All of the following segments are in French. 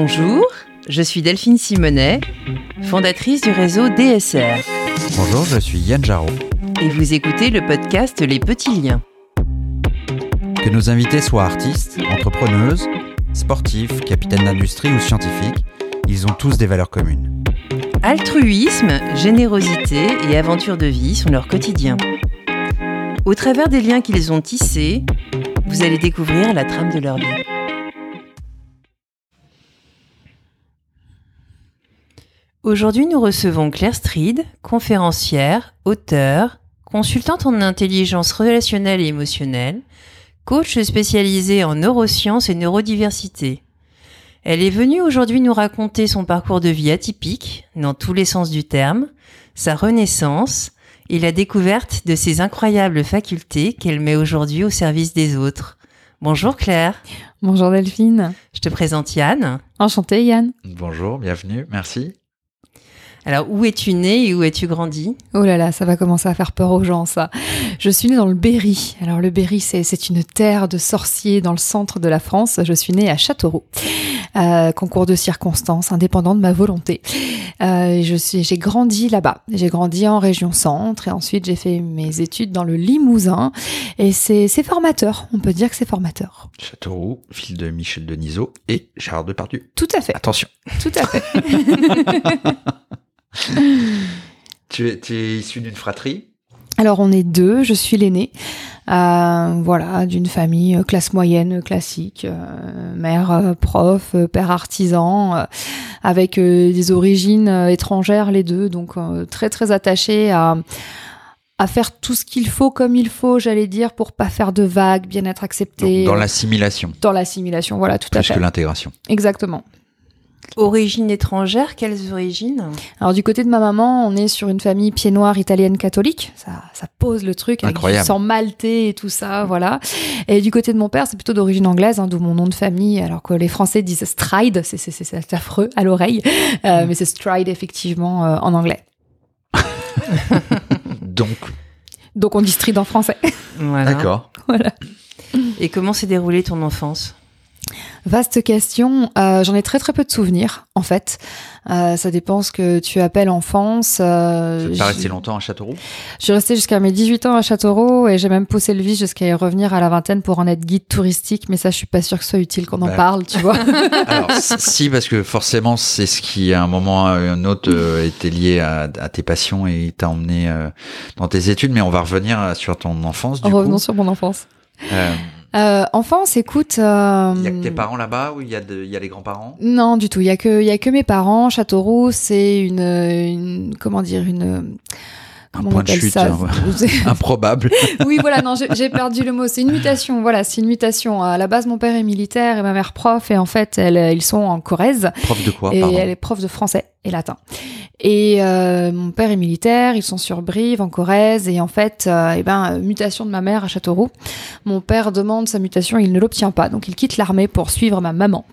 Bonjour, je suis Delphine Simonet, fondatrice du réseau DSR. Bonjour, je suis Yann Jarot. Et vous écoutez le podcast Les Petits Liens. Que nos invités soient artistes, entrepreneuses, sportifs, capitaines d'industrie ou scientifiques, ils ont tous des valeurs communes. Altruisme, générosité et aventure de vie sont leur quotidien. Au travers des liens qu'ils ont tissés, vous allez découvrir la trame de leur vie. Aujourd'hui, nous recevons Claire Stride, conférencière, auteure, consultante en intelligence relationnelle et émotionnelle, coach spécialisée en neurosciences et neurodiversité. Elle est venue aujourd'hui nous raconter son parcours de vie atypique, dans tous les sens du terme, sa renaissance et la découverte de ses incroyables facultés qu'elle met aujourd'hui au service des autres. Bonjour Claire. Bonjour Delphine. Je te présente Yann. Enchanté Yann. Bonjour, bienvenue, merci. Alors, où es-tu né et où es-tu grandi? Oh là là, ça va commencer à faire peur aux gens, ça. Je suis née dans le Berry. Alors, le Berry, c'est une terre de sorciers dans le centre de la France. Je suis née à Châteauroux. Euh, concours de circonstances, indépendant de ma volonté. Euh, j'ai grandi là-bas. J'ai grandi en région centre et ensuite j'ai fait mes études dans le Limousin. Et c'est formateur. On peut dire que c'est formateur. Châteauroux, ville de Michel Denisot et Gérard Depardieu. Tout à fait. Attention. Tout à fait. tu, es, tu es issu d'une fratrie? Alors on est deux, je suis l'aînée, euh, voilà, d'une famille euh, classe moyenne classique, euh, mère prof, père artisan, avec des origines étrangères les deux, donc très très attachés à à faire tout ce qu'il faut comme il faut, j'allais dire, pour pas faire de vagues, bien être accepté. dans l'assimilation. Dans l'assimilation, voilà, tout à fait. Plus que l'intégration. Exactement. Origine étrangère, quelles origines? Alors du côté de ma maman, on est sur une famille pied noir italienne catholique. Ça, ça pose le truc Incroyable. du sang maltais et tout ça, voilà. Et du côté de mon père, c'est plutôt d'origine anglaise, hein, d'où mon nom de famille, alors que les Français disent Stride, c'est affreux à l'oreille, euh, mm. mais c'est Stride effectivement euh, en anglais. Donc. Donc on dit Stride en français. Voilà. D'accord. Voilà. Et comment s'est déroulée ton enfance? Vaste question. Euh, J'en ai très très peu de souvenirs, en fait. Euh, ça dépend ce que tu appelles enfance. Euh, tu as resté longtemps à Châteauroux? Je suis restée jusqu'à mes 18 ans à Châteauroux et j'ai même poussé le vice jusqu'à y revenir à la vingtaine pour en être guide touristique. Mais ça, je suis pas sûre que ce soit utile qu'on en Bah. parle, tu vois. Alors, si, parce que forcément, c'est ce qui, à un moment ou à un autre, euh, était lié à, à tes passions et t'a emmené euh, dans tes études. Mais on va revenir euh, sur ton enfance, du Revenons coup. sur mon enfance. Euh, Euh, enfance, écoute. euh, Il y a que tes parents là-bas ou il y a, de- y a les grands-parents? Non, du tout. Il y a que, y a que mes parents. Châteauroux, c'est une, une, comment dire, une. Un on point de chute ça hein, improbable. oui, voilà, non, j'ai j'ai perdu le mot. C'est une mutation. Voilà, c'est une mutation. À la base, mon père est militaire et ma mère prof. Et en fait, elle, ils sont en Corrèze. Prof de quoi et pardon? elle est prof de français et latin. Et euh, mon père est militaire, ils sont sur Brive, en Corrèze, et en fait, euh, eh ben, euh, mutation de ma mère à Châteauroux. Mon père demande sa mutation, il ne l'obtient pas, donc il quitte l'armée pour suivre ma maman.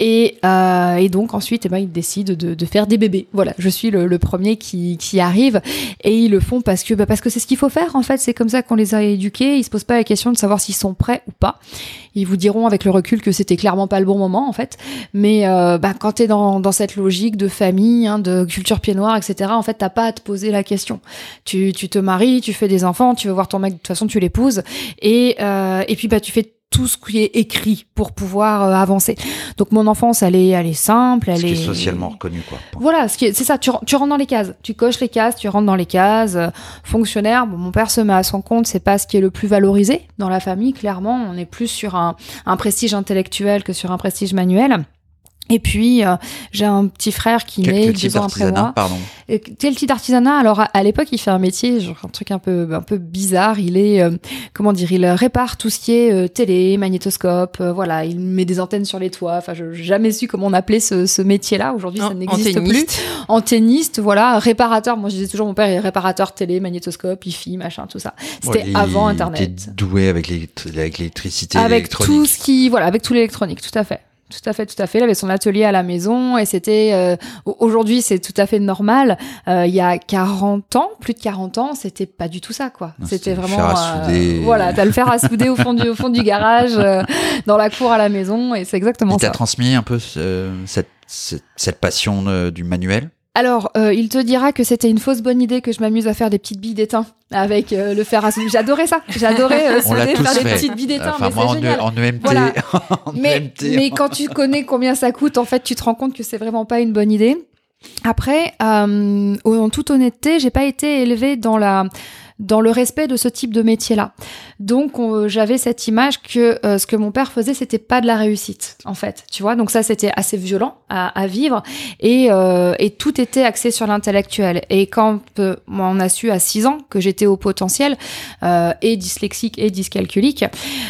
Et, euh, et donc ensuite, eh ben, il décide de, de faire des bébés. Voilà, je suis le, le premier qui, qui arrive, et ils le font parce que bah, parce que c'est ce qu'il faut faire. En fait, c'est comme ça qu'on les a éduqués. Ils se posent pas la question de savoir s'ils sont prêts ou pas. Ils vous diront avec le recul que c'était clairement pas le bon moment, en fait. Mais euh, bah, quand tu es dans, dans cette logique de famille, hein, de culture pied noir, etc., en fait, t'as pas à te poser la question. Tu, tu te maries, tu fais des enfants, tu veux voir ton mec, de toute façon, tu l'épouses. Et, euh, et puis, bah, tu fais tout ce qui est écrit pour pouvoir euh, avancer. Donc, mon enfance, elle est, elle est simple, elle Ce qui est... est socialement reconnu, quoi. Voilà, ce qui est- c'est ça, tu, tu rentres dans les cases, tu coches les cases, tu rentres dans les cases. euh, fonctionnaire, bon, mon père se met à son compte, c'est pas ce qui est le plus valorisé dans la famille, clairement. On est plus sur un, un prestige intellectuel que sur un prestige manuel. Et puis, euh, j'ai un petit frère qui Quel, naît quel deux ans après d'artisanat moi. Pardon. Et Quel type d'artisanat? Alors, à, à l'époque, il fait un métier, genre un truc un peu, un peu bizarre. Il est, euh, comment dire, il répare tout ce qui est euh, télé, magnétoscope, euh, voilà. Il met des antennes sur les toits. Enfin, je j'ai jamais su comment on appelait ce, ce métier-là. Aujourd'hui, ça n'existe plus antenniste. antenniste, voilà, réparateur. Moi, je disais toujours, mon père est réparateur télé, magnétoscope, hi machin, tout ça. C'était Ouais, avant Internet. était doué avec l'élect- avec l'électricité, Avec tout ce qui, voilà, avec tout l'électronique, tout à fait. Tout à fait, tout à fait. Il avait son atelier à la maison et c'était euh, aujourd'hui c'est tout à fait normal. Euh, il y a 40 ans, plus de 40 ans, c'était pas du tout ça quoi. C'était vraiment euh, voilà, t'as le fer à souder au fond du au fond du garage, euh, dans la cour à la maison et c'est exactement il ça. Il t'a transmis un peu cette, cette, cette passion du manuel? Alors, euh, il te dira que c'était une fausse bonne idée que je m'amuse à faire des petites billes d'étain avec euh, le fer à souder. J'adorais ça. J'adorais euh, faire des petites billes d'étain. Enfin, moi, en, génial. en, EMT. en mais, EMT, mais quand tu connais combien ça coûte, en fait, tu te rends compte que c'est vraiment pas une bonne idée. Après, en toute honnêteté, j'ai pas été élevée dans la dans le respect de ce type de métier-là. Donc j'avais cette image que euh, ce que mon père faisait, c'était pas de la réussite, en fait. Tu vois, donc ça c'était assez violent à, vivre et, euh, et, tout était axé sur l'intellectuel. Et quand euh, on a su à 6 ans que j'étais au potentiel euh, et dyslexique et dyscalculique,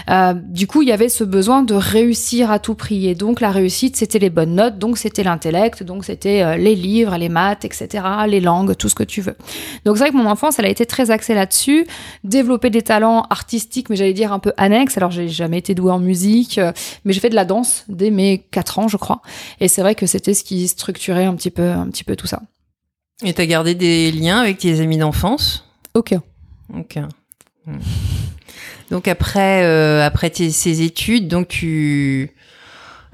euh, du coup il y avait ce besoin de réussir à tout prix. Et donc la réussite, c'était les bonnes notes, donc c'était l'intellect, donc c'était les livres, les maths, etc., les langues, tout ce que tu veux. Donc c'est vrai que mon enfance, elle a été très axée là-dessus, développer des talents artistiques, mais j'allais dire un peu annexes. Alors j'ai jamais été douée en musique, euh, mais j'ai fait de la danse dès mes 4 ans, je crois. Et c'est vrai que c'était ce qui structurait un petit peu, un petit peu tout ça. Et t'as gardé des liens avec tes amis d'enfance? Aucun. Aucun. Hmm. Donc après, euh, après tes, ces études, donc tu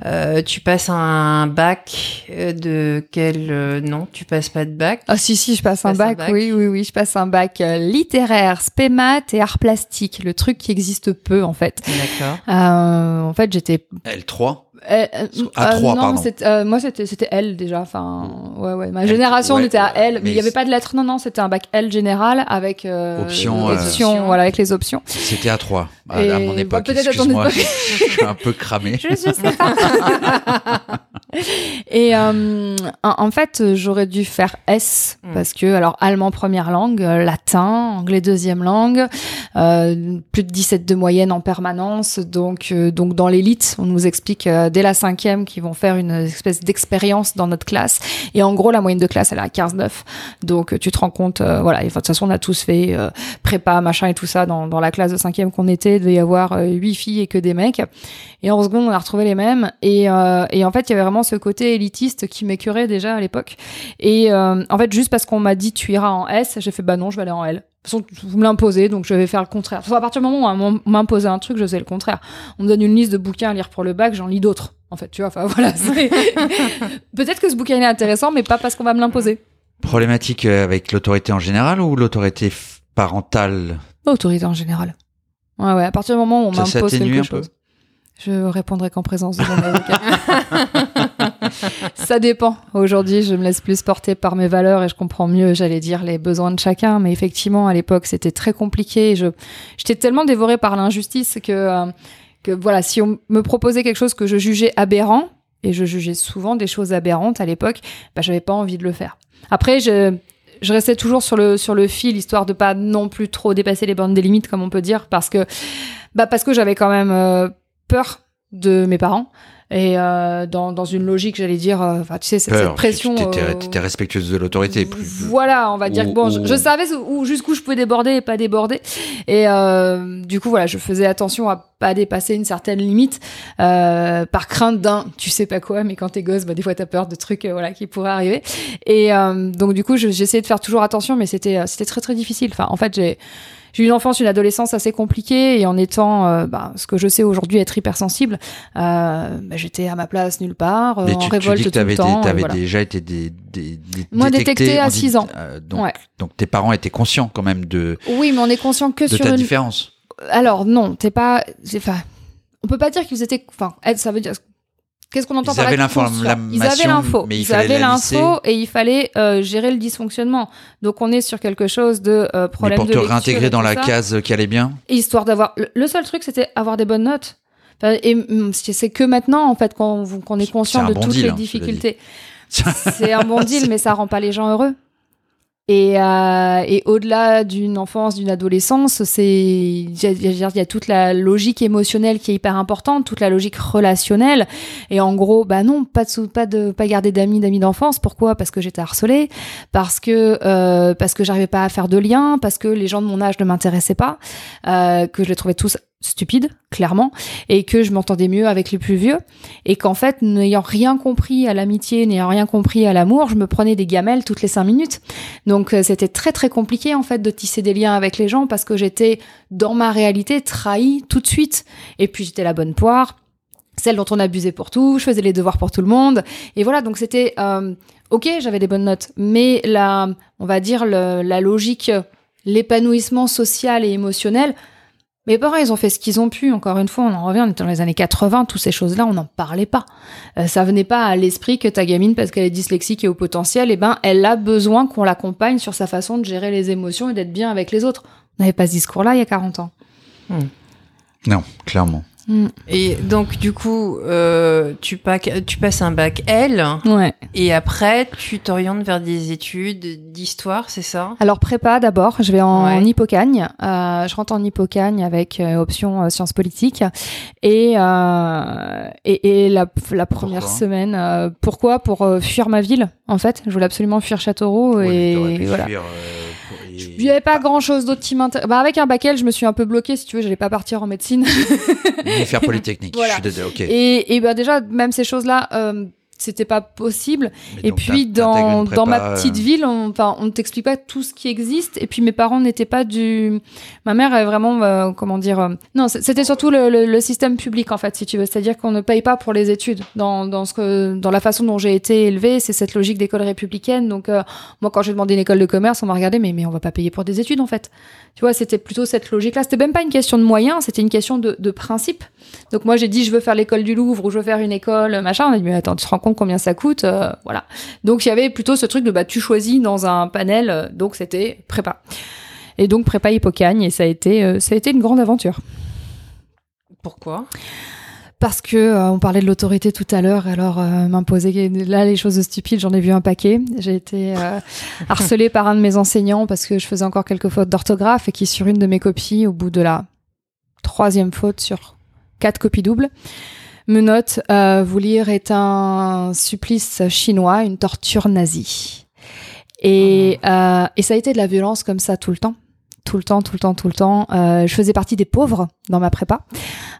euh, tu passes un bac euh, de quel euh, non Tu passes pas de bac? Ah si si, je passe un, bac, Oui oui oui, je passe un bac littéraire, spémat et art plastique, le truc qui existe peu en fait. D'accord. en fait, j'étais L3 euh, à 3, non, pardon. Euh, moi, c'était, c'était L déjà. Enfin, ouais, ouais. Ma génération, on était à L, mais il n'y avait pas de lettres. Non, non, c'était un bac L général avec euh, option, option, voilà, avec les options. C'était à 3 à, à mon époque. Bah, peut-être Excuse-moi, je, je suis un peu cramé. je, je sais pas. Et euh, en, fait, j'aurais dû faire S mm. parce que, alors, allemand première langue, latin, anglais deuxième langue, euh, plus de 17 de moyenne en permanence. Donc, euh, donc dans l'élite, on nous explique dès la cinquième qu'ils vont faire une espèce d'expérience dans notre classe. Et en gros, la moyenne de classe, elle est à 15-9. Donc, tu te rends compte, voilà, et, de toute façon, on a tous fait prépa, machin et tout ça dans, dans la classe de cinquième qu'on était. Il devait y avoir huit filles et que des mecs. Et en seconde, on a retrouvé les mêmes. Et, et en fait, il y avait vraiment ce côté élitiste qui m'écœurait déjà à l'époque. Et en fait, juste parce qu'on m'a dit tu iras en S, j'ai fait bah non, je vais aller en L. De toute façon, vous me l'imposez, donc je vais faire le contraire. à partir du moment où on m'imposait un truc, je faisais le contraire. On me donne une liste de bouquins à lire pour le bac, j'en lis d'autres. En fait, tu vois, enfin voilà. Peut-être que ce bouquin est intéressant, mais pas parce qu'on va me l'imposer. Problématique avec l'autorité en général ou l'autorité parentale? L'autorité en général. Ouais, ouais. À partir du moment où on m'impose quelque chose. Je répondrai qu'en présence de mon avocat. ça dépend. Aujourd'hui, je me laisse plus porter par mes valeurs et je comprends mieux, j'allais dire, les besoins de chacun. Mais effectivement, à l'époque, c'était très compliqué. Je, j'étais tellement dévorée par l'injustice que, euh, que voilà, si on me proposait quelque chose que je jugeais aberrant, et je jugeais souvent des choses aberrantes à l'époque, bah, j'avais pas envie de le faire. Après, je, je restais toujours sur le, sur le fil, histoire de pas non plus trop dépasser les bornes des limites, comme on peut dire, parce que, bah, parce que j'avais quand même euh, peur de mes parents et euh, dans, dans une logique j'allais dire euh, enfin tu sais cette, cette pression tu étais, respectueuse de l'autorité voilà on va dire que bon je, savais où, jusqu'où je pouvais déborder et pas déborder. Et euh, du coup voilà je faisais attention à pas dépasser une certaine limite euh, par crainte d'un tu sais pas quoi mais quand t'es gosse bah des fois t'as peur de trucs euh, voilà qui pourraient arriver et euh, donc du coup j'essayais de faire toujours attention mais c'était c'était très très difficile enfin en fait j'ai j'ai eu une enfance, une adolescence assez compliquée et en étant euh, bah, ce que je sais aujourd'hui être hypersensible, euh, bah, j'étais à ma place nulle part, euh, Mais en tu, révolte tu dis que tout le temps. Tu avais voilà. déjà été des, des, des Moi, détecté, à on dit- 6 ans. euh, donc, Ouais. donc tes parents étaient conscients quand même de, Oui, mais on est conscient que de sur ta une. différence. Alors non, t'es pas. Enfin, on peut pas dire qu'ils étaient. Enfin, ça veut dire. Qu'est-ce qu'on entend Ils par avaient là l'information, Ils avaient l'info. mais il Ils avaient l'info et il fallait euh, gérer le dysfonctionnement. Donc on est sur quelque chose de euh, Mais problème pour de te réintégrer dans la ça. case qui allait bien. histoire d'avoir le- seul truc c'était avoir des bonnes notes et c'est que maintenant en fait qu'on est conscient de bon toutes deal, les hein, difficultés c'est un bon deal mais ça rend pas les gens heureux et, euh, et au-delà d'une enfance, d'une adolescence, c'est il y, a- toute la logique émotionnelle qui est hyper importante, toute la logique relationnelle. Et en gros, bah non, pas de pas de pas garder d'amis, d'amis d'enfance. Pourquoi? Parce que j'étais harcelée, parce que euh, parce que j'arrivais pas à faire de liens, parce que les gens de mon âge ne m'intéressaient pas, euh, que je les trouvais tous stupide, clairement, et que je m'entendais mieux avec les plus vieux, et qu'en fait, n'ayant rien compris à l'amitié, n'ayant rien compris à l'amour, je me prenais des gamelles toutes les cinq minutes. Donc euh, c'était très très compliqué en fait de tisser des liens avec les gens parce que j'étais dans ma réalité trahie tout de suite. Et puis j'étais la bonne poire, celle dont on abusait pour tout, je faisais les devoirs pour tout le monde, et voilà. Donc c'était euh, ok, j'avais des bonnes notes, mais la, on va dire la logique, l'épanouissement social et émotionnel mes parents, ils ont fait ce qu'ils ont pu. Encore une fois, on en revient, on était dans les années 80, toutes ces choses-là, on n'en parlait pas. Euh, ça venait pas à l'esprit que ta gamine, parce qu'elle est dyslexique et au potentiel, eh ben, elle a besoin qu'on l'accompagne sur sa façon de gérer les émotions et d'être bien avec les autres. On n'avait pas ce discours-là il y a 40 ans. Non, clairement. Mm. Et donc, du coup, euh, tu, tu, passes un bac L. Ouais. Et après, tu t'orientes vers des études d'histoire, c'est ça? Alors, prépa d'abord. Je vais en, hippocagne. Euh, je rentre en hippocagne avec euh, option sciences politiques. Et, et, et, la, la première semaine, pourquoi? Pour fuir ma ville, en fait. Je voulais absolument fuir Châteauroux. et voilà. Il n'y avait pas grand chose d'autre qui m'intéresse. Bah, avec un bac L, je me suis un peu bloquée, si tu veux, j'allais pas partir en médecine. Ni faire polytechnique. Voilà. Je suis ok. Et, et bah, déjà, même ces choses-là, euh, c'était pas possible. et puis dans, dans ma petite euh, ville, on, enfin, on ne t'explique pas tout ce qui existe. Et puis mes parents n'étaient pas du. Ma mère est vraiment, euh, comment dire. Euh, non, c'était surtout le, le, système public en fait, si tu veux. C'est-à-dire qu'on ne paye pas pour les études. Dans, dans ce que, dans la façon dont j'ai été élevée, c'est cette logique d'école républicaine. Donc moi, quand j'ai demandé une école de commerce, on m'a regardé, mais mais on va pas payer pour des études en fait. Tu vois, c'était plutôt cette logique-là. C'était même pas une question de moyens, c'était une question de, de principe. Donc moi, j'ai dit, je veux faire l'école du Louvre ou je veux faire une école machin. On a dit, mais attends, tu te rends compte combien ça coûte, euh, voilà. Donc il y avait plutôt ce truc de bah tu choisis dans un panel, euh, donc c'était prépa. Et donc prépa Hippocagne et ça a été euh, ça a été une grande aventure. Pourquoi? Parce que on parlait de l'autorité tout à l'heure, alors m'imposer là les choses stupides, j'en ai vu un paquet. J'ai été harcelée par un de mes enseignants parce que je faisais encore quelques fautes d'orthographe et qui sur une de mes copies, au bout de la troisième faute sur quatre copies doubles, me note euh, vous lire est un supplice chinois, une torture nazie. Et, ah. euh, et ça a été de la violence comme ça tout le temps tout le temps, tout le temps, tout le temps. Euh, je faisais partie des pauvres dans ma prépa.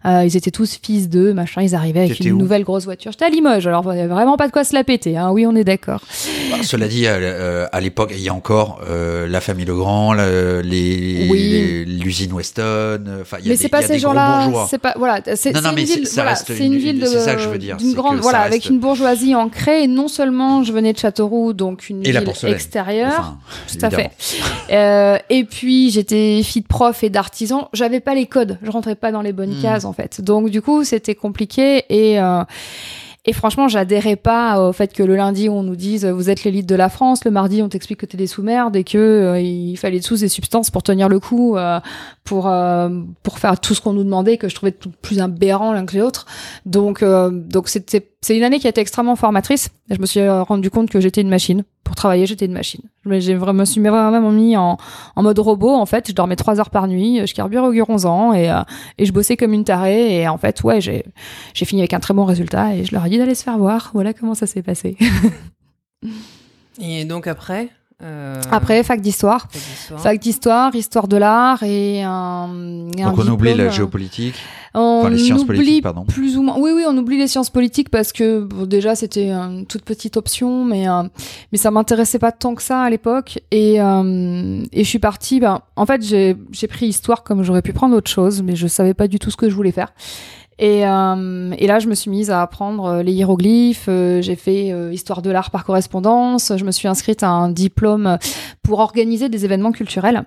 Euh, ils étaient tous fils d'eux, machin. Ils arrivaient avec une nouvelle grosse voiture. J'étais à Limoges, alors il n'y avait vraiment pas de quoi se la péter. Hein. Oui, on est d'accord. Bah, cela dit, euh, à l'époque, il y a encore euh, la famille Legrand, les l'usine Weston. Enfin, mais c'est pas ces gens-là. C'est pas voilà. C'est une ville. Voilà, c'est une, ville de. C'est ça que je veux dire. D'une grande, voilà, avec une bourgeoisie ancrée. Et non seulement je venais de Châteauroux, donc une ville extérieure. tout à fait. et puis j'étais fille de prof et d'artisan, j'avais pas les codes, je rentrais pas dans les bonnes hmm. cases en fait. Donc du coup, c'était compliqué et euh, et franchement, j'adhérais pas au fait que le lundi on nous dise vous êtes l'élite de la France, le mardi on t'explique que t'es des sous-merdes et que euh, il fallait sous des substances pour tenir le coup, euh, pour pour faire tout ce qu'on nous demandait que je trouvais plus aberrant l'un que l'autre. Donc donc c'était c'est une année qui a été extrêmement formatrice. Je me suis rendu compte que j'étais une machine. Pour travailler, j'étais une machine. Je me suis vraiment mis en, en, mode robot. En fait, je dormais trois heures par nuit, je carburais au guronzan et, euh, et je bossais comme une tarée. Et en fait, ouais, j'ai fini avec un très bon résultat et je leur ai dit d'aller se faire voir. Voilà comment ça s'est passé. et donc après? Euh, Après, fac d'histoire. Fac d'histoire, histoire de l'art et un. Donc on oublie la géopolitique. On les sciences politiques, pardon. Plus ou moins. Oui, oui, on oublie les sciences politiques parce que déjà c'était une toute petite option, mais euh, mais ça m'intéressait pas tant que ça à l'époque. Et euh, et je suis partie. Ben, en fait, j'ai j'ai pris histoire comme j'aurais pu prendre autre chose, mais je savais pas du tout ce que je voulais faire. Et, euh, et, là, je me suis mise à apprendre euh, les hiéroglyphes. Euh, j'ai fait histoire de l'art par correspondance. Je me suis inscrite à un diplôme pour organiser des événements culturels.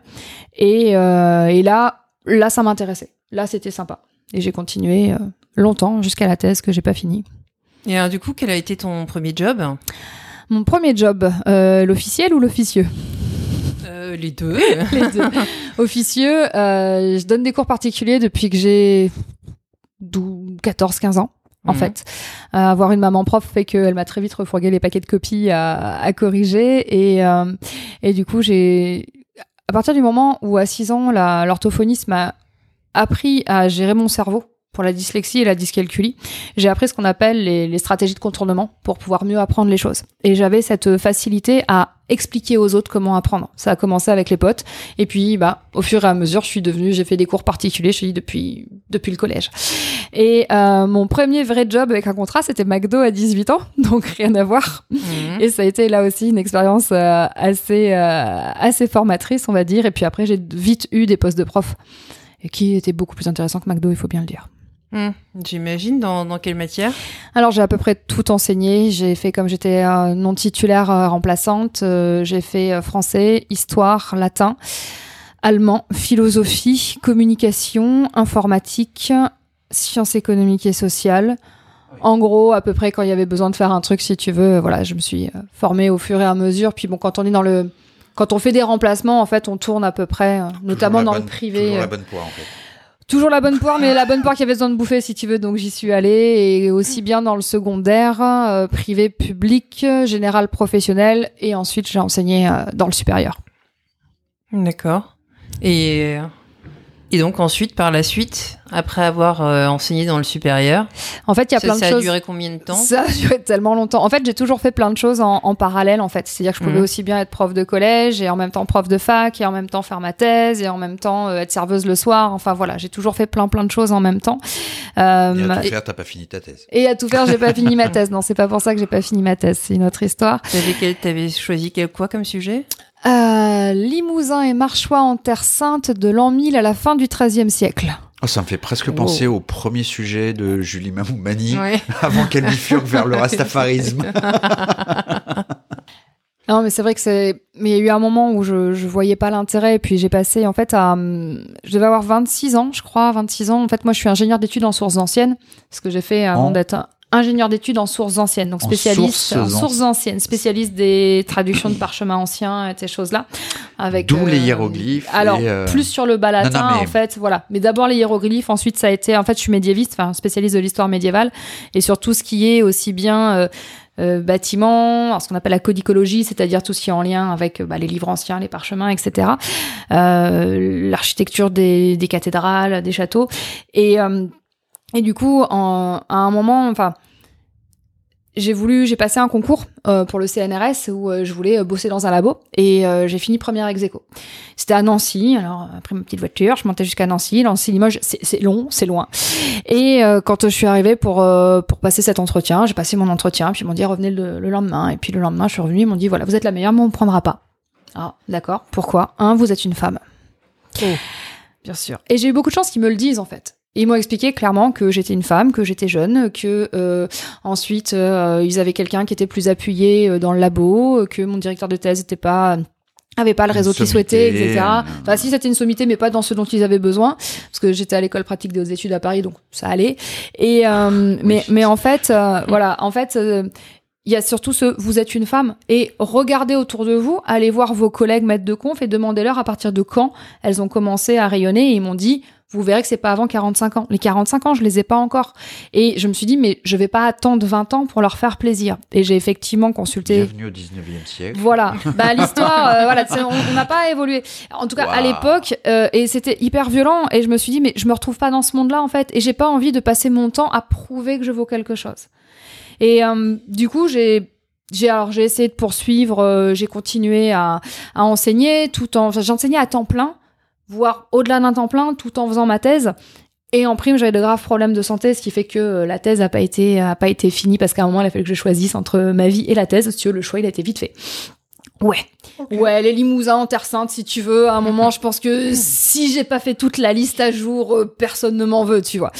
Et, et là, là, ça m'intéressait. Là, c'était sympa. Et j'ai continué longtemps jusqu'à la thèse que j'ai pas finie. Et alors, du coup, quel a été ton premier job? Mon premier job, l'officiel ou l'officieux? Les deux. les deux. Officieux, je donne des cours particuliers depuis que j'ai 14-15 ans en mhm. fait. Euh, avoir une maman prof fait qu'elle m'a très vite refourgué les paquets de copies à, à corriger et, euh, et du coup j'ai à partir du moment où à 6 ans l'orthophoniste m'a appris à gérer mon cerveau pour la dyslexie et la dyscalculie, j'ai appris ce qu'on appelle les, les, stratégies de contournement pour pouvoir mieux apprendre les choses. Et j'avais cette facilité à expliquer aux autres comment apprendre. Ça a commencé avec les potes. Et puis, bah, au fur et à mesure, je suis devenue, j'ai fait des cours particuliers, je suis depuis, depuis le collège. Et euh, mon premier vrai job avec un contrat, c'était McDo à 18 ans, donc rien à voir. Mhm. Et ça a été là aussi une expérience euh, assez, euh, assez formatrice, on va dire. Et puis après, j'ai vite eu des postes de prof, qui étaient beaucoup plus intéressants que McDo, il faut bien le dire. Hmm. J'imagine. Dans, dans, quelle matière? Alors, j'ai à peu près tout enseigné. J'ai fait, comme j'étais euh, non titulaire euh, remplaçante, euh, j'ai fait français, histoire, latin, allemand, philosophie, communication, informatique, sciences économiques et sociales. En gros, à peu près quand il y avait besoin de faire un truc, si tu veux, voilà, je me suis formée au fur et à mesure. Puis bon, quand on est dans le, quand on fait des remplacements, en fait, on tourne à peu près, notamment dans le privé. Toujours la bonne poire, en fait. Toujours la bonne poire, mais la bonne poire qui avait besoin de bouffer, si tu veux. Donc j'y suis allée, et aussi bien dans le secondaire, euh, privé, public, général, professionnel, et ensuite j'ai enseigné euh, dans le supérieur. D'accord. Et et donc ensuite, par la suite, après avoir euh, enseigné dans le supérieur, en fait, il y a plein de choses. Ça a duré combien de temps? Ça a duré tellement longtemps. En fait, j'ai toujours fait plein de choses en, en parallèle. En fait, c'est-à-dire que je pouvais mhm. aussi bien être prof de collège et en même temps prof de fac et en même temps faire ma thèse et en même temps euh, être serveuse le soir. Enfin voilà, j'ai toujours fait plein plein de choses en même temps. Euh, et à tout faire, t'as pas fini ta thèse. Et à tout faire, j'ai pas fini ma thèse. Non, c'est pas pour ça que j'ai pas fini ma thèse. C'est une autre histoire. T'avais, avais choisi quel quoi comme sujet? Euh, Limousin et Marchois en Terre Sainte de l'an 1000 à la fin du XIIIe siècle. Oh, ça me fait presque penser au premier sujet de Julie Mamoumani, avant qu'elle bifurque vers le rastafarisme. non, mais c'est vrai que c'est. Mais il y a eu un moment où je, je voyais pas l'intérêt, et puis j'ai passé, en fait, à. Je devais avoir 26 ans, je crois, 26 ans. En fait, moi, je suis ingénieur d'études en sources anciennes, ce que j'ai fait avant d'être ingénieur d'études en sources anciennes, donc spécialiste en sources, anciennes, spécialiste des traductions de parchemins anciens et ces choses-là. Avec d'où les euh, hiéroglyphes. Alors euh, plus sur le bas latin en fait, voilà. Mais d'abord les hiéroglyphes, ensuite ça a été, en fait, je suis médiéviste, enfin spécialiste de l'histoire médiévale et sur tout ce qui est aussi bien euh, euh bâtiments, ce qu'on appelle la codicologie, c'est-à-dire tout ce qui est en lien avec bah, les livres anciens, les parchemins, etc. Euh, L'architecture des, des, cathédrales, des châteaux. Et et du coup, en, à un moment, enfin, j'ai voulu, j'ai passé un concours euh, pour le CNRS où euh, je voulais euh, bosser dans un labo et j'ai fini première ex aequo. C'était à Nancy, alors après ma petite voiture, je montais jusqu'à Nancy. Nancy Limoges, c'est long, c'est loin. Et quand je suis arrivée pour pour passer cet entretien, j'ai passé mon entretien, puis ils m'ont dit revenez le, lendemain. Et puis le lendemain, je suis revenue, ils m'ont dit voilà, vous êtes la meilleure, mais on ne prendra pas. Ah, d'accord. Pourquoi? Un, vous êtes une femme. Oh. Bien sûr. Et j'ai eu beaucoup de chance qu'ils me le disent en fait. Et ils m'ont expliqué clairement que j'étais une femme, que j'étais jeune, que euh, ensuite euh, ils avaient quelqu'un qui était plus appuyé euh, dans le labo, que mon directeur de thèse n'était pas avait pas le réseau qu'ils souhaitaient, etc. Enfin, si c'était une sommité, mais pas dans ce dont ils avaient besoin, parce que j'étais à l'école pratique des hautes études à Paris, donc ça allait. Et mais mais en fait, voilà, en fait, il y a surtout ce vous êtes une femme et regardez autour de vous, allez voir vos collègues maîtres de conf et demandez-leur à partir de quand elles ont commencé à rayonner et ils m'ont dit vous verrez que c'est pas avant 45 ans. Les 45 ans, je les ai pas encore. Et je me suis dit, mais je vais pas attendre 20 ans pour leur faire plaisir. Et j'ai effectivement consulté. Bienvenue au 19e siècle. Voilà. bah, l'histoire, euh, voilà, on n'a pas évolué. En tout cas, à l'époque, euh, et c'était hyper violent. Et je me suis dit, mais je me retrouve pas dans ce monde-là, en fait. Et j'ai pas envie de passer mon temps à prouver que je vaux quelque chose. Et euh, du coup, j'ai j'ai alors j'ai essayé de poursuivre, j'ai continué à, à enseigner tout en j'enseignais à temps plein voire au-delà d'un temps plein, tout en faisant ma thèse. Et en prime, j'avais de graves problèmes de santé, ce qui fait que euh, la thèse n'a pas été pas été finie parce qu'à un moment, il a fallu que je choisisse entre ma vie et la thèse. Si tu veux, le choix, il a été vite fait. Ouais. Ouais, les limousins en Terre Sainte, si tu veux. À un moment, je pense que si j'ai pas fait toute la liste à jour, euh, personne ne m'en veut, tu vois.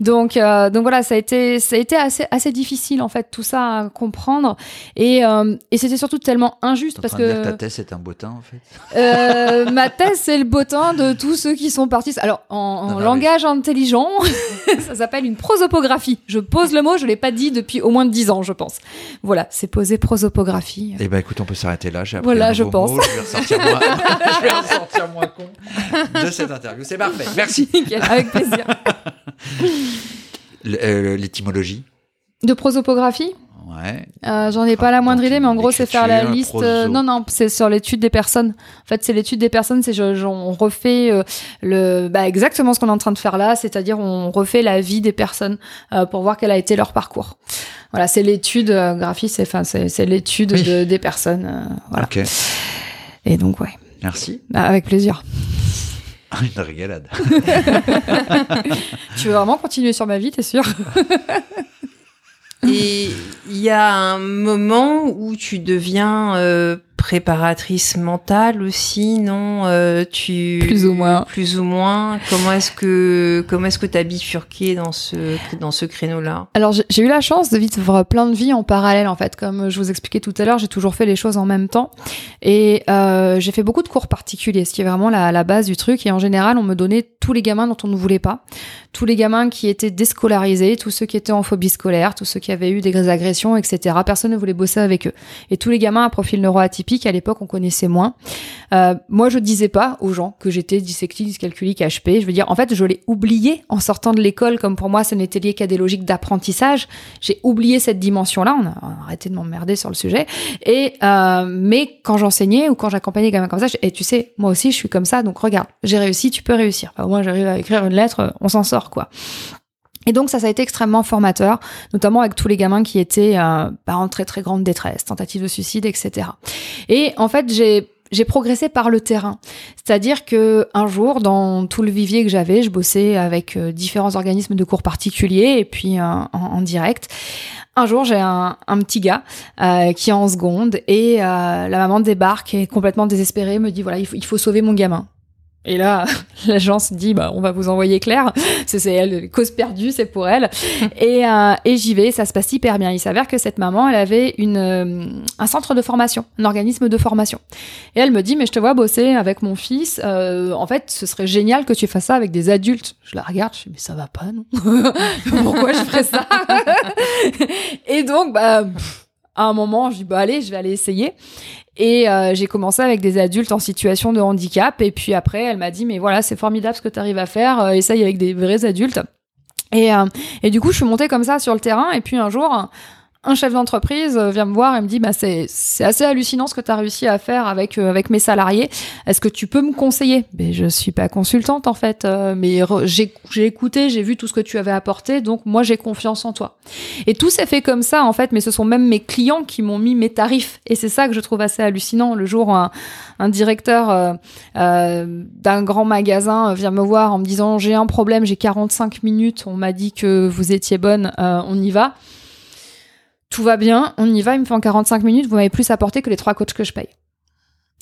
Donc, euh, donc voilà, ça a été, ça a été assez, assez difficile en fait, tout ça à comprendre. Et, euh, et c'était surtout tellement injuste parce que. ta thèse est un bottin en fait. Euh, ma thèse, c'est le bottin de tous ceux qui sont partis. Alors, en, langage intelligent, ça s'appelle une prosopographie. Je pose le mot, je l'ai pas dit depuis au moins dix ans, je pense. Voilà, c'est posé prosopographie. Eh ben, écoute, on peut s'arrêter là. Voilà, je pense. je vais ressortir moins, je vais ressortir moins con de cette interview. C'est parfait. Merci. Avec plaisir. Euh, l'étymologie? De prosopographie Ouais. Euh, J'en ai pas la moindre idée, mais en gros, c'est faire la liste. Euh, non, non, c'est sur l'étude des personnes. En fait, c'est l'étude des personnes. C'est on refait euh, le, bah, exactement ce qu'on est en train de faire là, c'est-à-dire on refait la vie des personnes euh, pour voir quel a été leur parcours. Voilà, c'est l'étude euh, graphiste, c'est enfin c'est l'étude Oui. de- des personnes. euh, voilà. Et donc ouais, Merci. Bah, avec plaisir. Une régalade. tu veux vraiment continuer sur ma vie, t'es sûr? Et il y a un moment où tu deviens euh, préparatrice mentale aussi, non Euh, Tu Plus ou moins. Plus ou moins. Comment est-ce que comment est-ce que t'as bifurqué dans ce dans ce créneau-là? Alors j'ai eu la chance de vivre plein de vies en parallèle en fait. Comme je vous expliquais tout à l'heure, j'ai toujours fait les choses en même temps. Et euh, j'ai fait beaucoup de cours particuliers, ce qui est vraiment la, la base du truc. Et en général, on me donnait tous les gamins dont on ne voulait pas. Tous les gamins qui étaient déscolarisés, tous ceux qui étaient en phobie scolaire, tous ceux qui avaient eu des agressions, etc. Personne ne voulait bosser avec eux. Et tous les gamins à profil neuroatypique, à l'époque, on connaissait moins. Euh, moi, je disais pas aux gens que j'étais dyslexique, dyscalculique, HP. Je veux dire, en fait, je l'ai oublié en sortant de l'école, comme pour moi, ça n'était lié qu'à des logiques d'apprentissage. J'ai oublié cette dimension-là. On a, arrêté de m'emmerder sur le sujet. Et euh, mais quand j'enseignais ou quand j'accompagnais gamins comme ça, et tu sais, moi aussi, je suis comme ça. Donc regarde, j'ai réussi, tu peux réussir. Enfin, moins, j'arrive à écrire une lettre, on s'en sort, quoi. Et donc ça, ça a été extrêmement formateur, notamment avec tous les gamins qui étaient euh, bah, en très très grande détresse, tentative de suicide, etc. Et en fait, j'ai j'ai progressé par le terrain. C'est-à-dire que un jour, dans tout le vivier que j'avais, je bossais avec euh, différents organismes de cours particuliers et puis euh, en, en direct. Un jour, j'ai un, un petit gars euh, qui est en seconde et euh, la maman débarque et complètement désespérée me dit voilà, il faut, il faut sauver mon gamin. Et là, l'agence dit bah on va vous envoyer Claire, c'est elle, cause perdue, c'est pour elle. Et, euh, et j'y vais, ça se passe hyper bien. Il s'avère que cette maman, elle avait une euh, un centre de formation, un organisme de formation. Et elle me dit mais je te vois bosser avec mon fils. euh, en fait, ce serait génial que tu fasses ça avec des adultes. Je la regarde, je dis mais ça va pas non Pourquoi je ferais ça? Et donc bah pff, à un moment, je dis bah allez, je vais aller essayer. Et euh, j'ai commencé avec des adultes en situation de handicap. Et puis après, elle m'a dit, mais voilà, c'est formidable ce que tu arrives à faire. Euh, essaye avec des vrais adultes. Et, euh, et du coup, je suis montée comme ça sur le terrain. Et puis un jour, un chef d'entreprise euh, vient me voir et me dit, bah, c'est, c'est assez hallucinant ce que tu as réussi à faire avec, euh, avec mes salariés. Est-ce que tu peux me conseiller? Mais je suis pas consultante en fait. euh, mais j'ai, j'ai écouté, j'ai vu tout ce que tu avais apporté. Donc moi, j'ai confiance en toi. Et tout s'est fait comme ça en fait. Mais ce sont même mes clients qui m'ont mis mes tarifs. Et c'est ça que je trouve assez hallucinant. Le jour où un, un directeur euh, euh, d'un grand magasin vient me voir en me disant j'ai un problème, j'ai 45 minutes, on m'a dit que vous étiez bonne, on y va. Tout va bien, on y va, il me fait en 45 minutes, vous m'avez plus apporté que les trois coachs que je paye.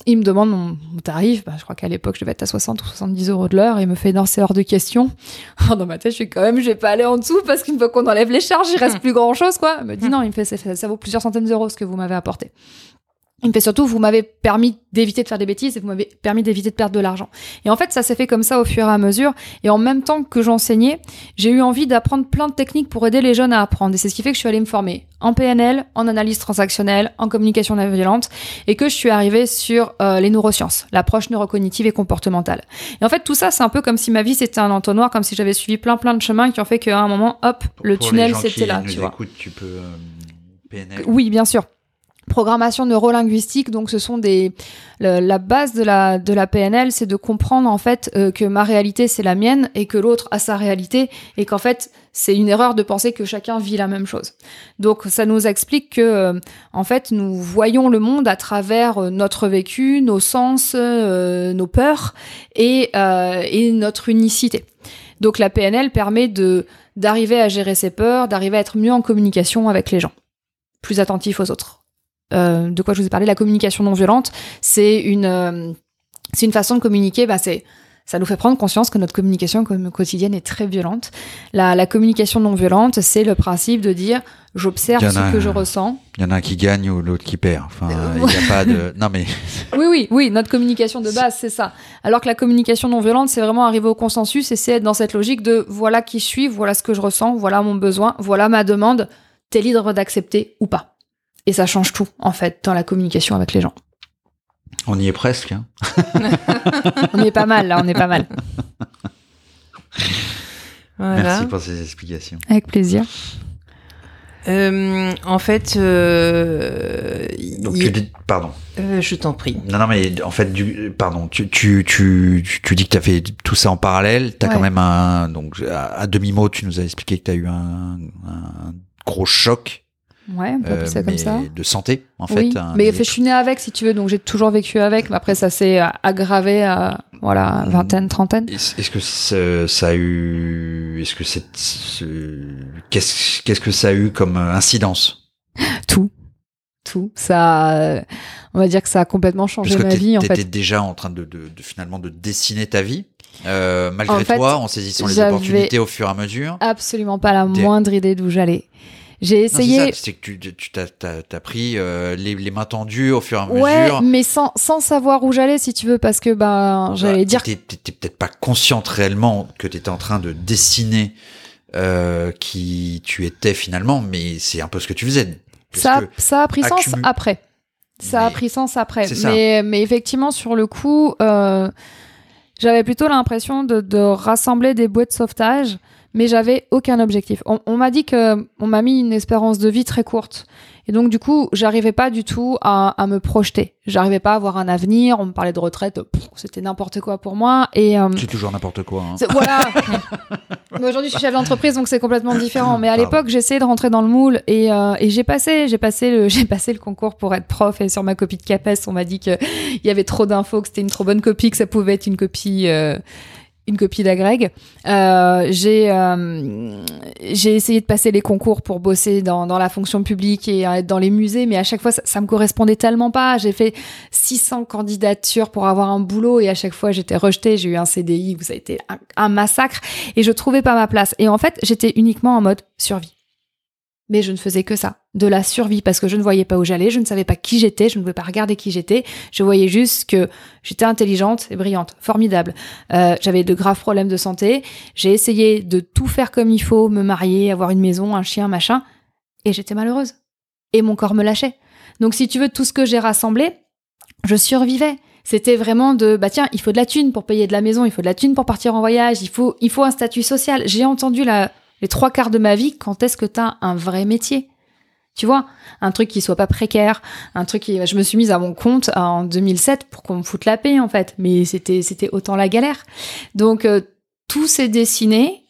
Il me demande mon, tarif, bah, je crois qu'à l'époque je devais être à 60 ou 70 euros de l'heure, et il me fait non c'est hors de question. Alors, dans ma tête je suis quand même, je vais pas aller en dessous parce qu'une fois qu'on enlève les charges, il reste plus grand chose quoi. Il me dit non, il me fait ça, ça vaut plusieurs centaines d'euros ce que vous m'avez apporté. Il me fait surtout, vous m'avez permis d'éviter de faire des bêtises et vous m'avez permis d'éviter de perdre de l'argent. Et en fait, ça s'est fait comme ça au fur et à mesure. Et en même temps que j'enseignais, j'ai eu envie d'apprendre plein de techniques pour aider les jeunes à apprendre. Et c'est ce qui fait que je suis allée me former en PNL, en analyse transactionnelle, en communication non violente, et que je suis arrivée sur euh, les neurosciences, l'approche neurocognitive et comportementale. Et en fait, tout ça, c'est un peu comme si ma vie c'était un entonnoir, comme si j'avais suivi plein plein de chemins qui ont fait qu'à un moment, hop, le Pour tunnel c'était là, nous tu vois. tu peux euh, PNL. Oui, bien sûr. Programmation neurolinguistique, donc ce sont des la base de la de la PNL, c'est de comprendre en fait euh, que ma réalité c'est la mienne et que l'autre a sa réalité et qu'en fait c'est une erreur de penser que chacun vit la même chose. Donc ça nous explique que euh, en fait nous voyons le monde à travers euh, notre vécu, nos sens, nos peurs et et notre unicité. Donc la PNL permet de d'arriver à gérer ses peurs, d'arriver à être mieux en communication avec les gens, plus attentif aux autres. Euh, de quoi je vous ai parlé, la communication non violente, c'est une, euh, c'est une façon de communiquer. Bah, c'est, ça nous fait prendre conscience que notre communication quotidienne est très violente. La, la communication non violente, c'est le principe de dire j'observe ce que je ressens. Il y en a un qui gagne ou l'autre qui perd. Enfin, Euh, il n'y a pas de. Non mais Oui, oui, oui, notre communication de base, c'est ça. Alors que la communication non violente, c'est vraiment arriver au consensus et c'est être dans cette logique de voilà qui je suis, voilà ce que je ressens, voilà mon besoin, voilà ma demande, t'es libre d'accepter ou pas. Et ça change tout, en fait, dans la communication avec les gens. on y est presque. hein. On est pas mal, là, on est pas mal. Voilà. Merci pour ces explications. Avec plaisir. Euh, en fait, euh, Donc il- tu dis, pardon. euh, je t'en prie. Non, non, mais en fait, du, pardon, tu, tu, tu, tu, dis que tu as fait tout ça en parallèle. Tu as Ouais. quand même un. Donc, à, à demi-mot, tu nous as expliqué que tu as eu un, un gros choc. Ouais, on peut appeler ça comme ça. De santé, en oui. fait. hein, mais je suis née avec, si tu veux, donc j'ai toujours vécu avec. Mais après, ça s'est aggravé à voilà, vingtaine, trentaine. Est-ce que ça, ça a eu. Est-ce que c'est. Qu'est-ce qu'est-ce que ça a eu comme incidence? Tout. Tout. Ça. On va dire que ça a complètement changé Parce ma vie, en fait. étais déjà en train de, de, de, finalement de dessiner ta vie. Euh, malgré en fait, toi, en saisissant les opportunités au fur et à mesure. Absolument pas la moindre idée d'où j'allais. J'ai essayé. C'est que tu, tu as, pris euh, les, les, mains tendues au fur et à ouais, mesure. mais sans, sans savoir où j'allais, si tu veux, parce que ben, bah, j'allais dire. T'étais peut-être pas consciente réellement que tu étais en train de dessiner euh, qui tu étais finalement, mais c'est un peu ce que tu faisais. Ça, ça a pris sens après. Ça mais a pris sens après. Mais, mais effectivement, sur le coup, euh, j'avais plutôt l'impression de, de, rassembler des bouées de sauvetage mais j'avais aucun objectif. On, on m'a dit que on m'a mis une espérance de vie très courte. Et donc, du coup, j'arrivais pas du tout à, à me projeter. J'arrivais pas à avoir un avenir. On me parlait de retraite. C'était n'importe quoi pour moi. Et, euh, c'est toujours n'importe quoi. Hein. Voilà. mais aujourd'hui, je suis chef d'entreprise, donc c'est complètement différent. Mais à l'époque, j'essayais de rentrer dans le moule et, euh, et j'ai passé, j'ai passé le, j'ai passé le concours pour être prof. Et sur ma copie de CAPES, on m'a dit qu'il y avait trop d'infos, que c'était une trop bonne copie, que ça pouvait être une copie, euh, une copie d'agrég. Euh, j'ai euh, j'ai essayé de passer les concours pour bosser dans, dans la fonction publique et être dans les musées, mais à chaque fois ça, ça me correspondait tellement pas. J'ai fait 600 candidatures pour avoir un boulot et à chaque fois j'étais rejetée. J'ai eu un CDI où ça a été un, un massacre et je trouvais pas ma place. Et en fait j'étais uniquement en mode survie mais je ne faisais que ça, de la survie, parce que je ne voyais pas où j'allais, je ne savais pas qui j'étais, je ne pouvais pas regarder qui j'étais, je voyais juste que j'étais intelligente et brillante, formidable. Euh, j'avais de graves problèmes de santé, j'ai essayé de tout faire comme il faut, me marier, avoir une maison, un chien, machin, et j'étais malheureuse. Et mon corps me lâchait. Donc si tu veux, tout ce que j'ai rassemblé, je survivais. C'était vraiment de bah tiens, il faut de la thune pour payer de la maison, il faut de la thune pour partir en voyage, il faut il faut un statut social. J'ai entendu la les trois quarts de ma vie, quand est-ce que tu as un vrai métier? Tu vois, un truc qui soit pas précaire, un truc qui, je me suis mise à mon compte en 2007 pour qu'on me foute la paix en fait, mais c'était c'était autant la galère. Donc euh, tout s'est dessiné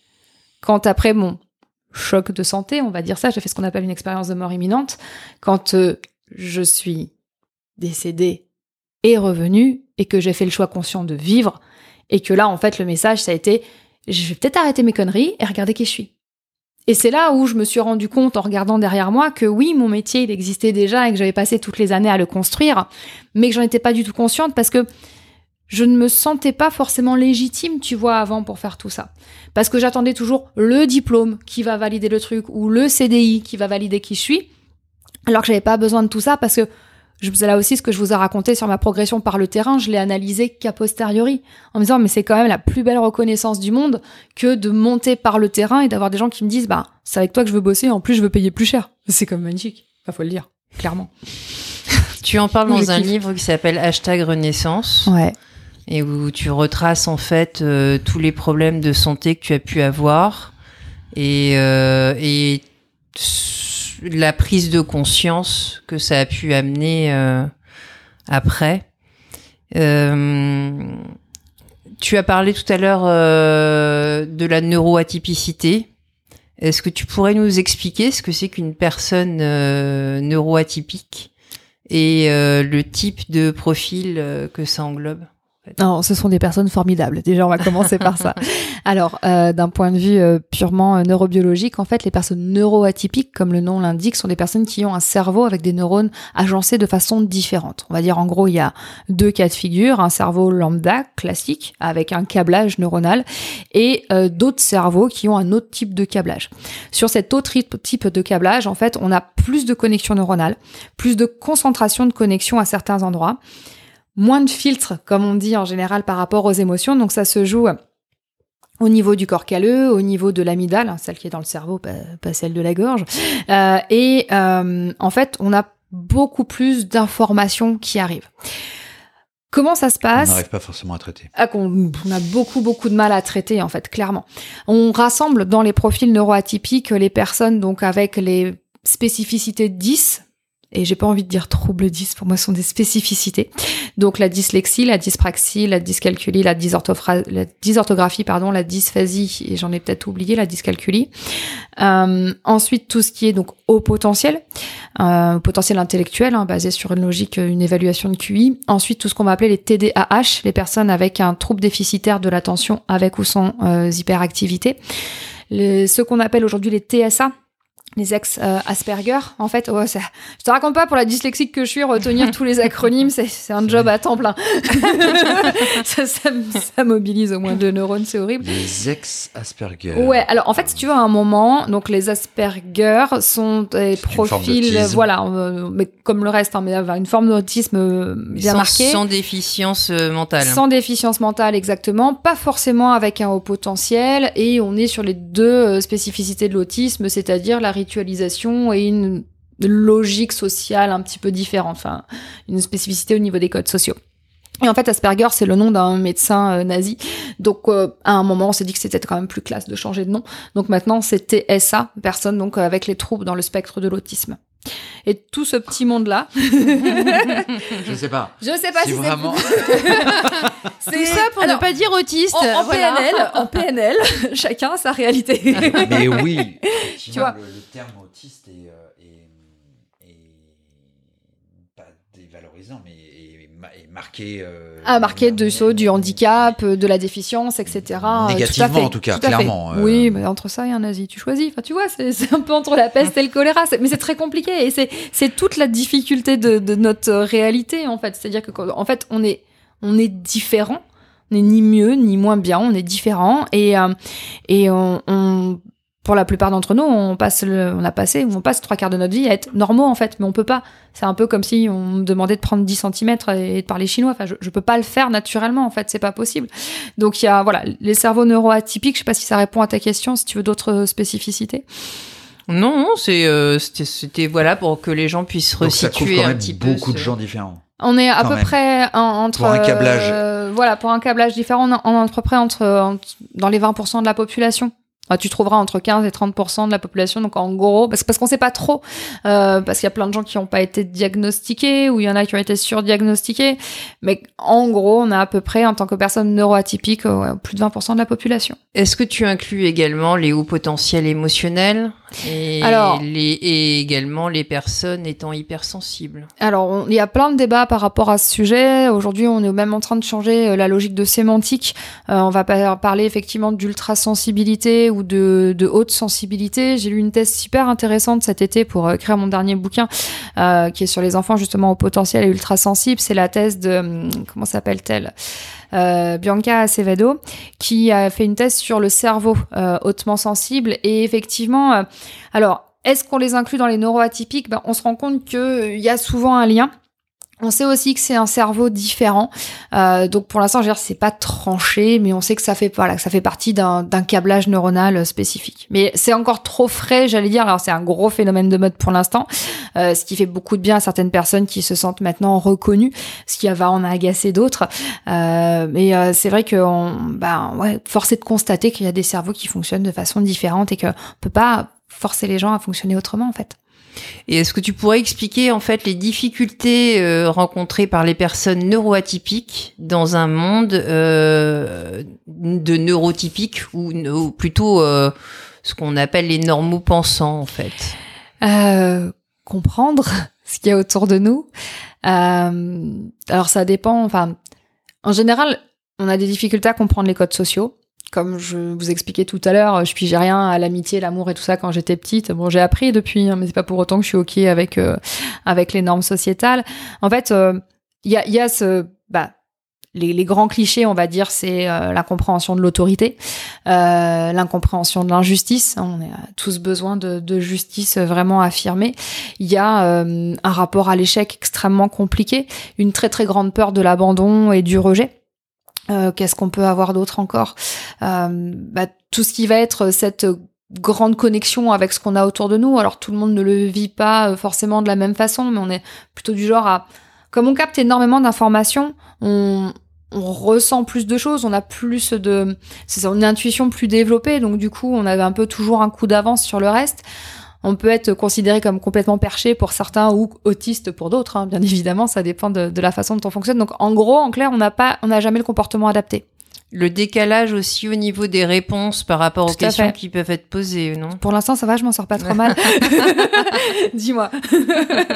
quand après mon choc de santé, on va dire ça, j'ai fait ce qu'on appelle une expérience de mort imminente, quand euh, je suis décédée et revenue et que j'ai fait le choix conscient de vivre et que là en fait le message ça a été je vais peut-être arrêter mes conneries et regarder qui je suis. Et c'est là où je me suis rendu compte en regardant derrière moi que oui, mon métier, il existait déjà et que j'avais passé toutes les années à le construire, mais que j'en étais pas du tout consciente parce que je ne me sentais pas forcément légitime, tu vois, avant pour faire tout ça. Parce que j'attendais toujours le diplôme qui va valider le truc ou le CDI qui va valider qui je suis, alors que j'avais pas besoin de tout ça parce que je, là aussi, ce que je vous ai raconté sur ma progression par le terrain, je l'ai analysé qu'a posteriori, en me disant, mais c'est quand même la plus belle reconnaissance du monde que de monter par le terrain et d'avoir des gens qui me disent, bah, c'est avec toi que je veux bosser, en plus je veux payer plus cher. C'est comme magnifique. Il faut le dire, clairement. tu en parles dans un livre qui s'appelle Hashtag Renaissance. Ouais. Et où tu retraces en fait euh, tous les problèmes de santé que tu as pu avoir. Et, euh, et la prise de conscience que ça a pu amener euh, après. Euh, tu as parlé tout à l'heure euh, de la neuroatypicité. Est-ce que tu pourrais nous expliquer ce que c'est qu'une personne neuroatypique et le type de profil que ça englobe? Non, ce sont des personnes formidables. Déjà, on va commencer par ça. Alors, euh, d'un point de vue euh, purement euh, neurobiologique, en fait, les personnes neuroatypiques, comme le nom l'indique, sont des personnes qui ont un cerveau avec des neurones agencés de façon différente. On va dire, en gros, il y a deux cas de figure un cerveau lambda classique avec un câblage neuronal et d'autres cerveaux qui ont un autre type de câblage. Sur cet autre type de câblage, en fait, on a plus de connexions neuronales, plus de concentration de connexions à certains endroits moins de filtres, comme on dit en général par rapport aux émotions. Donc ça se joue au niveau du corps calleux, au niveau de l'amygdale, hein, celle qui est dans le cerveau, pas, celle de la gorge. Euh, et euh, en fait, on a beaucoup plus d'informations qui arrivent. Comment ça se passe On n'arrive pas forcément à traiter. Ah, on, a beaucoup, beaucoup de mal à traiter, en fait, clairement. On rassemble dans les profils neuroatypiques les personnes donc avec les spécificités 10, et j'ai pas envie de dire troubles 10, pour moi ce sont des spécificités. Donc la dyslexie, la dyspraxie, la dyscalculie, la, la dysorthographie, pardon, la dysphasie, et j'en ai peut-être oublié, la dyscalculie. Euh, ensuite, tout ce qui est donc au potentiel, euh, potentiel intellectuel, hein, basé sur une logique, une évaluation de QI. Ensuite, tout ce qu'on va appeler les TDAH, les personnes avec un trouble déficitaire de l'attention avec ou sans euh, hyperactivité. Les, ce qu'on appelle aujourd'hui les TSA, les ex euh, Asperger. En fait ouais, ça, je te raconte pas pour la dyslexique que je suis retenir tous les acronymes c'est un job à temps plein. Ça, ça, ça, mobilise au moins deux neurones c'est horrible. Les ex Asperger. Ouais alors en fait si tu veux à un moment donc les Asperger sont des profils voilà euh, mais comme le reste hein, mais avoir une forme d'autisme euh, bien sans, marquée. sans déficience mentale. Sans déficience mentale exactement. Pas forcément avec un haut potentiel. Et on est sur les deux spécificités de l'autisme c'est-à-dire la et une logique sociale un petit peu différente, enfin une spécificité au niveau des codes sociaux. Et en fait, Asperger, c'est le nom d'un médecin euh, nazi. Donc, euh, à un moment, on s'est dit que c'était quand même plus classe de changer de nom. Donc maintenant, c'était SA, personne donc avec les troubles dans le spectre de l'autisme. Et tout ce petit monde-là. je sais pas. Je sais pas si, vraiment. c'est tout ça pour ne pas dire autiste. En, PNL, en PNL, chacun a sa réalité. Mais oui. tu vois. Le, terme autiste est, euh, est, pas dévalorisant, mais est, marqué. Euh, ah, marqué de saut, du handicap, de la défiance, etc. Négativement, en tout cas, clairement. Euh. Oui, mais entre ça et un nazi, tu choisis. Enfin, tu vois, c'est un peu entre la peste et le choléra. Mais c'est très compliqué et c'est toute la difficulté de, de, notre réalité, en fait. C'est-à-dire que, en fait, on est, on est différent. On n'est ni mieux ni moins bien, on est différent et, euh, et on, on pour la plupart d'entre nous, on passe le, on a passé, on passe trois quarts de notre vie à être normaux en fait, mais on peut pas. C'est un peu comme si on me demandait de prendre 10 cm et de parler chinois. Enfin, je, je peux pas le faire naturellement en fait, c'est pas possible. Donc il y a voilà les cerveaux neuroatypiques. Je sais pas si ça répond à ta question. Si tu veux d'autres spécificités. Non, c'est euh, c'était voilà pour que les gens puissent resituer un petit peu. Beaucoup de gens différents. On est à peu près entre pour un câblage. Euh, voilà pour un câblage différent, on est à peu près entre, entre dans les 20% de la population. Ah, tu trouveras entre 15 et 30% de la population. Donc en gros, parce, parce qu'on sait pas trop, euh, parce qu'il y a plein de gens qui n'ont pas été diagnostiqués ou il y en a qui ont été surdiagnostiqués. Mais en gros, on a à peu près, en tant que personne neuroatypique, euh, plus de 20% de la population. Est-ce que tu inclus également les hauts potentiels émotionnels et, alors, les, et également les personnes étant hypersensibles? Alors, il y a plein de débats par rapport à ce sujet. Aujourd'hui, on est même en train de changer euh, la logique de sémantique. on va parler effectivement d'ultrasensibilité de, haute sensibilité. J'ai lu une thèse super intéressante cet été pour euh, écrire mon dernier bouquin euh, qui est sur les enfants justement au potentiel et ultra sensibles. C'est la thèse de hum, comment s'appelle-t-elle? Euh, Bianca Acevedo, qui a fait une thèse sur le cerveau euh, hautement sensible. Et effectivement, alors, est-ce qu'on les inclut dans les neuroatypiques? Ben, On se rend compte qu'il y a souvent un lien. On sait aussi que c'est un cerveau différent, euh, donc pour l'instant, je veux dire, c'est pas tranché, mais on sait que ça fait voilà, que ça fait partie d'un câblage neuronal spécifique. Mais c'est encore trop frais, j'allais dire. Alors c'est un gros phénomène de mode pour l'instant, euh, ce qui fait beaucoup de bien à certaines personnes qui se sentent maintenant reconnues, ce qui va en agacer d'autres. Euh, mais euh, c'est vrai que on, ben ouais, force est de constater qu'il y a des cerveaux qui fonctionnent de façon différente et qu'on peut pas forcer les gens à fonctionner autrement en fait. Et est-ce que tu pourrais expliquer en fait les difficultés euh, rencontrées par les personnes neuroatypiques dans un monde euh, de neurotypiques ou, plutôt euh, ce qu'on appelle les normaux pensants en fait? Comprendre ce qu'il y a autour de nous. alors ça dépend. Enfin, en général, on a des difficultés à comprendre les codes sociaux comme je vous expliquais tout à l'heure, je pigeais rien à l'amitié, l'amour et tout ça quand j'étais petite. Bon, j'ai appris depuis, hein, mais c'est pas pour autant que je suis ok avec euh, avec les normes sociétales. En fait, il euh, y a, y a ce bah les, les, grands clichés, on va dire, c'est euh, l'incompréhension de l'autorité, l'incompréhension de l'injustice. On a tous besoin de, de justice vraiment affirmée. Il y a un rapport à l'échec extrêmement compliqué, une très très grande peur de l'abandon et du rejet. Euh, qu'est-ce qu'on peut avoir d'autre encore? Euh, bah, Tout ce qui va être cette grande connexion avec ce qu'on a autour de nous. Alors tout le monde ne le vit pas euh, forcément de la même façon, mais on est plutôt du genre à... Comme on capte énormément d'informations, on, on ressent plus de choses, on a plus de... C'est une intuition plus développée, donc du coup on avait un peu toujours un coup d'avance sur le reste. On peut être considéré comme complètement perché pour certains ou autiste pour d'autres. Hein. Bien évidemment, ça dépend de, de, la façon dont on fonctionne. Donc, en gros, en clair, on n'a pas, on n'a jamais le comportement adapté. Le décalage aussi au niveau des réponses par rapport aux questions qui peuvent être posées, non? Pour l'instant, ça va, je m'en sors pas trop mal. Dis-moi.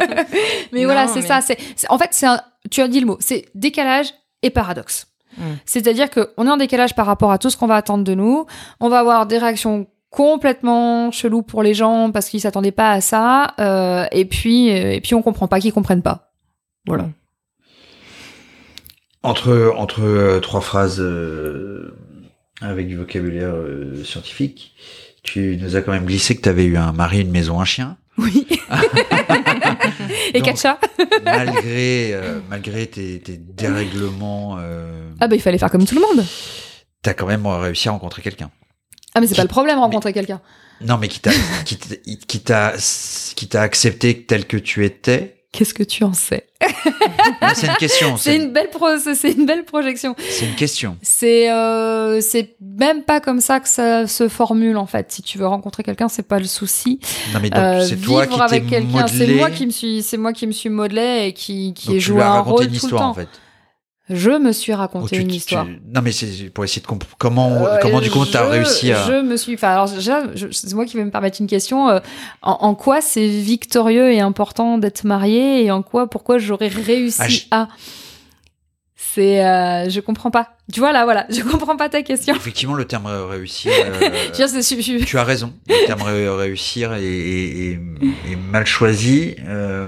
mais voilà, c'est ça. C'est, en fait, c'est tu as dit le mot, c'est décalage et paradoxe. Hmm. C'est-à-dire qu'on est en décalage par rapport à tout ce qu'on va attendre de nous. On va avoir des réactions complètement cheloues pour les gens parce qu'ils s'attendaient pas à ça. Euh, et puis, euh, et puis on comprend pas qu'ils comprennent pas. Voilà. Entre, entre euh, trois phrases euh, avec du vocabulaire scientifique, tu nous as quand même glissé que tu avais eu un mari, une maison, un chien. Oui. Et quatre chats. malgré, malgré tes, tes dérèglements. Ah bah il fallait faire comme tout le monde. T'as quand même réussi à rencontrer quelqu'un. Ah mais c'est pas le problème rencontrer quelqu'un. Non mais qui t'a qui t'a qui t'a accepté tel que tu étais Qu'est-ce que tu en sais? C'est une question. C'est une belle c'est une belle projection. C'est une question. C'est euh, c'est même pas comme ça que ça se formule en fait. Si tu veux rencontrer quelqu'un, c'est pas le souci. Non mais donc c'est toi qui avec quelqu'un, c'est moi qui me suis c'est moi qui me suis modelé et qui qui ai joué un rôle une tout le temps. En fait. Je me suis raconté une histoire. Non, mais c'est pour essayer de comprendre comment, euh, comment du coup, tu as réussi à. Je me suis. Enfin, alors, c'est moi qui vais me permettre une question. Euh, en, quoi c'est victorieux et important d'être marié et en quoi, pourquoi j'aurais réussi ah, à? C'est. Euh, je comprends pas. Tu vois, là, voilà. Je comprends pas ta question. Effectivement, le terme réussir. tu as raison. Le terme réussir est, est, mal choisi. Euh,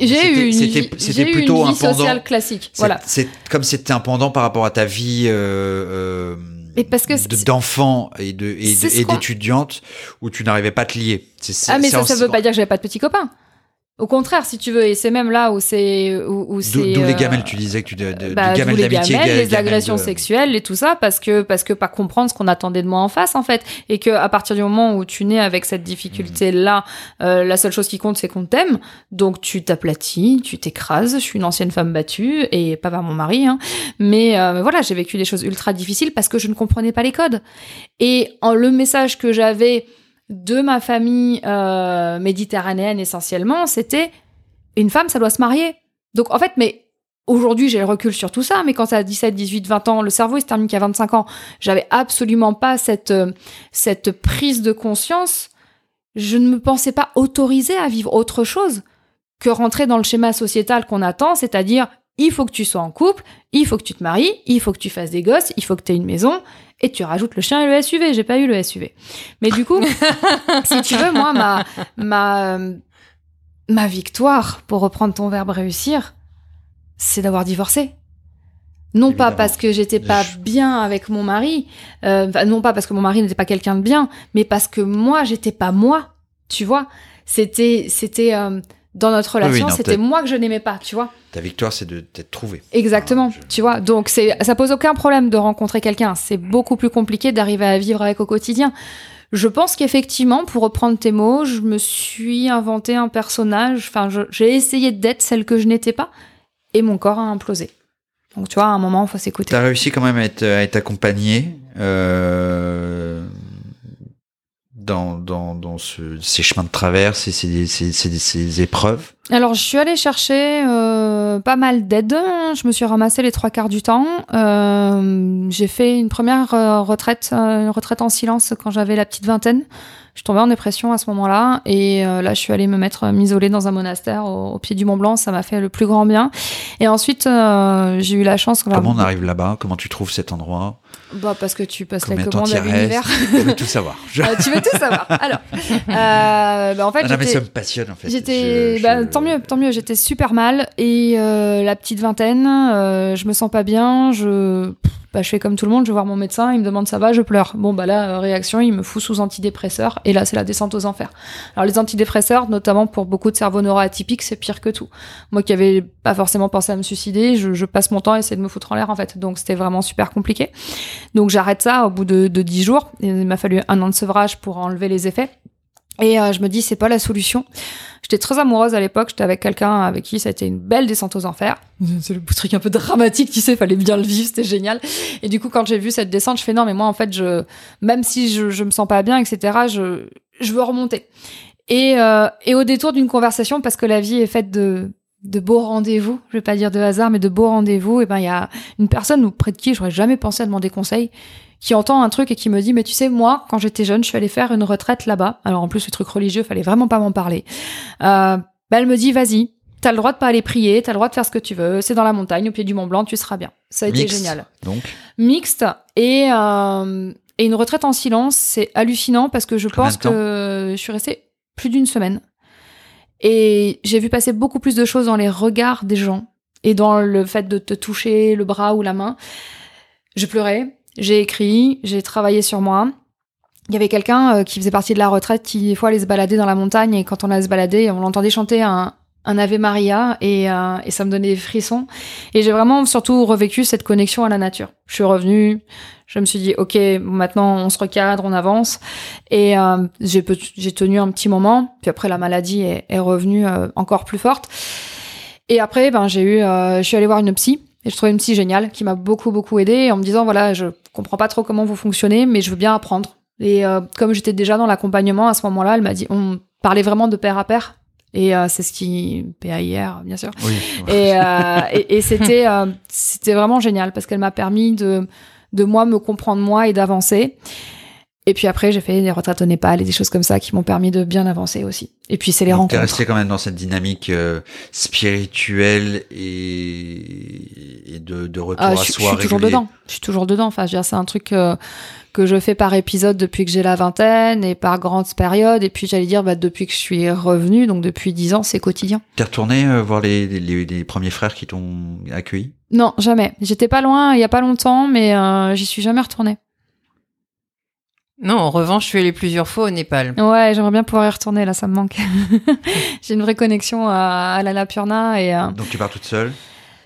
j'ai eu c'était plutôt une vie sociale classique. Voilà. C'est comme c'était un pendant par rapport à ta vie. Euh, euh, parce que d'enfant et de et d'étudiante où tu n'arrivais pas à te lier. ah mais ça, ça veut pas dire que j'avais pas de petits copains. Au contraire, si tu veux, et c'est même là où c'est où, c'est. D'où les gamelles, tu disais que tu de, de, bah, gamelles les gamelles, les agressions sexuelles et tout ça, parce que parce que pas comprendre ce qu'on attendait de moi en face en fait, et que à partir du moment où tu nais avec cette difficulté là, euh, la seule chose qui compte c'est qu'on t'aime, donc tu t'aplatis, tu t'écrases. Je suis une ancienne femme battue et pas par mon mari, hein, mais euh, voilà, j'ai vécu des choses ultra difficiles parce que je ne comprenais pas les codes. Et en, le message que j'avais de ma famille euh, méditerranéenne essentiellement, c'était une femme, ça doit se marier. Donc en fait, mais aujourd'hui j'ai le recul sur tout ça, mais quand a 17, 18, 20 ans, le cerveau il se termine qu'à 25 ans, j'avais absolument pas cette, euh, cette prise de conscience. Je ne me pensais pas autorisée à vivre autre chose que rentrer dans le schéma sociétal qu'on attend, c'est-à-dire il faut que tu sois en couple, il faut que tu te maries, il faut que tu fasses des gosses, il faut que tu aies une maison, et tu rajoutes le chien et le SUV. J'ai pas eu le SUV. Mais du coup, si tu veux, moi, ma, ma, ma victoire, pour reprendre ton verbe réussir, c'est d'avoir divorcé. Non pas parce que j'étais pas bien avec mon mari, euh, non pas parce que mon mari n'était pas quelqu'un de bien, mais parce que moi, j'étais pas moi. Tu vois, c'était, c'était, euh, dans notre relation, c'était moi que je n'aimais pas, tu vois. Ta victoire, c'est de t'être trouvé. Exactement, tu vois. Donc, c'est, ça pose aucun problème de rencontrer quelqu'un. C'est beaucoup plus compliqué d'arriver à vivre avec au quotidien. Je pense qu'effectivement, pour reprendre tes mots, je me suis inventé un personnage. Enfin, j'ai essayé d'être celle que je n'étais pas, et mon corps a implosé. Donc, tu vois, à un moment, il faut s'écouter. Tu as réussi quand même à être, à être accompagné. Euh dans, dans, dans ce, ces chemins de traverse et ces, ces, ces, ces épreuves Alors, je suis allée chercher euh, pas mal d'aide. Je me suis ramassée les trois quarts du temps. Euh, j'ai fait une première euh, retraite, une retraite en silence quand j'avais la petite vingtaine. Je tombais en dépression à ce moment-là et euh, là je suis allée me mettre m'isoler dans un monastère au, pied du Mont Blanc, ça m'a fait le plus grand bien. Et ensuite j'ai eu la chance. Comment on arrive là-bas? Comment tu trouves cet endroit? Bah parce que tu passes la commande à l'univers. Je veux tout savoir. Euh, tu veux tout savoir. Alors, bah, en fait, non, mais ça me passionne en fait. J'étais, bah, tant mieux, tant mieux. J'étais super mal et la petite vingtaine, je me sens pas bien. Je bah, je fais comme tout le monde, je vais voir mon médecin, il me demande ça va, je pleure. Bon, bah là, euh, réaction, il me fout sous antidépresseurs, et là, c'est la descente aux enfers. Alors, les antidépresseurs, notamment pour beaucoup de cerveaux neuroatypiques, c'est pire que tout. Moi qui avais pas forcément pensé à me suicider, je, passe mon temps à essayer de me foutre en l'air, en fait. Donc, c'était vraiment super compliqué. Donc, j'arrête ça au bout de, de 10 jours. Il m'a fallu un an de sevrage pour enlever les effets. Et je me dis, c'est pas la solution. J'étais très amoureuse à l'époque, j'étais avec quelqu'un avec qui ça a été une belle descente aux enfers. C'est le truc un peu dramatique, tu sais, fallait bien le vivre, c'était génial. Et du coup, quand j'ai vu cette descente, je fais non, mais moi, en fait, je, même si je, je me sens pas bien, etc., je, je veux remonter. Et, euh, et au détour d'une conversation, parce que la vie est faite de, de beaux rendez-vous, je vais pas dire de hasard, mais de beaux rendez-vous, et ben il y a une personne près de qui j'aurais jamais pensé à demander conseil, qui entend un truc et qui me dit mais tu sais moi quand j'étais jeune je suis allée faire une retraite là-bas. Alors en plus le truc religieux fallait vraiment pas m'en parler. Euh, ben, elle me dit vas-y t'as le droit de pas aller prier t'as le droit de faire ce que tu veux c'est dans la montagne au pied du Mont Blanc tu seras bien. Ça a été génial. donc. Mixte et euh, et une retraite en silence c'est hallucinant parce que je pense que je suis restée plus d'une semaine. Et j'ai vu passer beaucoup plus de choses dans les regards des gens et dans le fait de te toucher le bras ou la main. Je pleurais j'ai écrit, j'ai travaillé sur moi. Il y avait quelqu'un euh, qui faisait partie de la retraite qui, des fois, allait se balader dans la montagne et quand on allait se balader, on l'entendait chanter un, un Ave Maria et, euh, et ça me donnait des frissons. Et j'ai vraiment surtout revécu cette connexion à la nature. Je suis revenue, je me suis dit, ok, maintenant on se recadre, on avance. Et euh, j'ai tenu un petit moment, puis après la maladie est, est revenue encore plus forte. Et après, ben j'ai eu, je suis allée voir une psy. Et je trouvais une psy géniale qui m'a beaucoup beaucoup aidée en me disant voilà je comprends pas trop comment vous fonctionnez, mais je veux bien apprendre. Et euh, comme j'étais déjà dans l'accompagnement à ce moment-là, elle m'a dit, on parlait vraiment de pair à pair. Et euh, c'est ce qui PAIR bien sûr. Oui. Et, euh, et, et c'était euh, c'était vraiment génial parce qu'elle m'a permis de de moi me comprendre moi et d'avancer. Et puis après, j'ai fait des retraites au Népal et des choses comme ça qui m'ont permis de bien avancer aussi. Et puis c'est les rencontres. T'es resté quand même dans cette dynamique euh, spirituelle et, et de, de retour ah, à je, soi. Je suis toujours dedans. Je suis toujours dedans. Enfin, c'est un truc euh, que je fais par épisode depuis que j'ai la vingtaine et par grandes périodes. Et puis j'allais dire, bah, depuis que je suis revenue, donc depuis dix ans, c'est quotidien. T'es retourné euh, voir les, les, les, premiers frères qui t'ont accueilli? Non, jamais. J'étais pas loin il y a pas longtemps, mais euh, j'y suis jamais retournée. Non, en revanche, je suis allée plusieurs fois au Népal. Ouais, j'aimerais bien pouvoir y retourner, là, ça me manque. J'ai une vraie connexion à, à l'Annapurna et... Euh... Donc tu pars toute seule?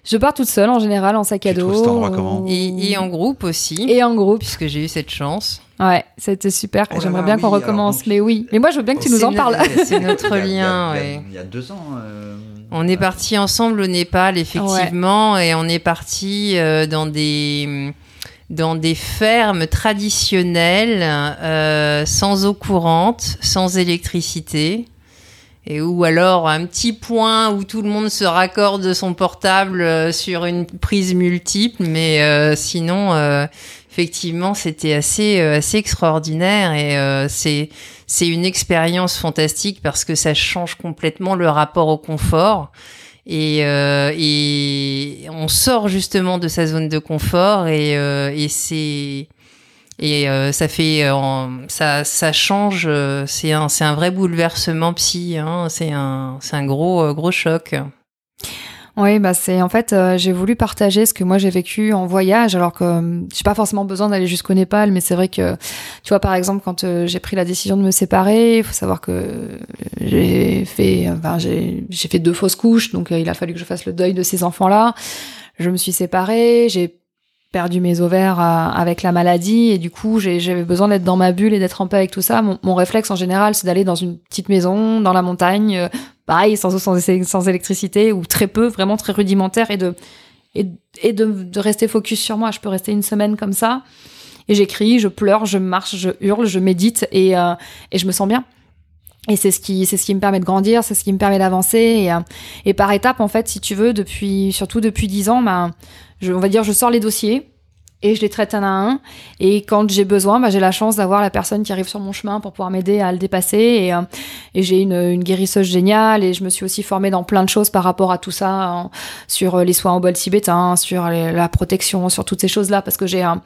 Je pars toute seule, en général, en sac à dos. cet endroit comment et, et, en groupe aussi. Et en groupe. Puisque j'ai eu cette chance. Ouais, c'était super. Oh j'aimerais bien oui, qu'on recommence. donc... Mais oui, mais moi, je veux bien que tu nous en parles. C'est notre lien, il y a, ouais. Il y a deux ans... Euh... On est parti ensemble au Népal, effectivement, ouais. et on est parti euh, dans des dans des fermes traditionnelles, euh, sans eau courante, sans électricité, et ou alors un petit point où tout le monde se raccorde son portable euh, sur une prise multiple, mais euh, sinon, euh, effectivement, c'était assez assez extraordinaire. Et c'est c'est une expérience fantastique parce que ça change complètement le rapport au confort. Et, euh, et, on sort justement de sa zone de confort et, euh, et c'est et euh, ça fait ça ça change c'est un c'est un vrai bouleversement psy hein, c'est un c'est un gros gros choc oui, bah c'est en fait euh, j'ai voulu partager ce que moi j'ai vécu en voyage, alors que euh, j'ai pas forcément besoin d'aller jusqu'au Népal, mais c'est vrai que tu vois par exemple quand euh, j'ai pris la décision de me séparer, il faut savoir que j'ai fait, enfin j'ai j'ai fait deux fausses couches, donc il a fallu que je fasse le deuil de ces enfants là. Je me suis séparée, j'ai perdu mes ovaires avec la maladie et du coup j'avais besoin d'être dans ma bulle et d'être en paix avec tout ça. Mon réflexe en général c'est d'aller dans une petite maison dans la montagne, pareil, sans eau, sans, électricité, ou très peu, vraiment très rudimentaire, et de, et, de, de, rester focus sur moi. Je peux rester une semaine comme ça, et j'écris, je pleure, je marche, je hurle, je médite, et, euh, et je me sens bien. Et c'est ce qui, c'est ce qui me permet de grandir, c'est ce qui me permet d'avancer. Et, euh, et par étapes, en fait, si tu veux, depuis, surtout depuis dix ans, ben, je, on va dire, je sors les dossiers, et je les traite un à un. Et quand j'ai besoin, bah, j'ai la chance d'avoir la personne qui arrive sur mon chemin pour pouvoir m'aider à le dépasser. Et, euh, j'ai une, une, guérisseuse géniale et je me suis aussi formée dans plein de choses par rapport à tout ça, hein, sur euh, les soins au bol tibétain, sur la protection, sur toutes ces choses-là, parce que j'ai un,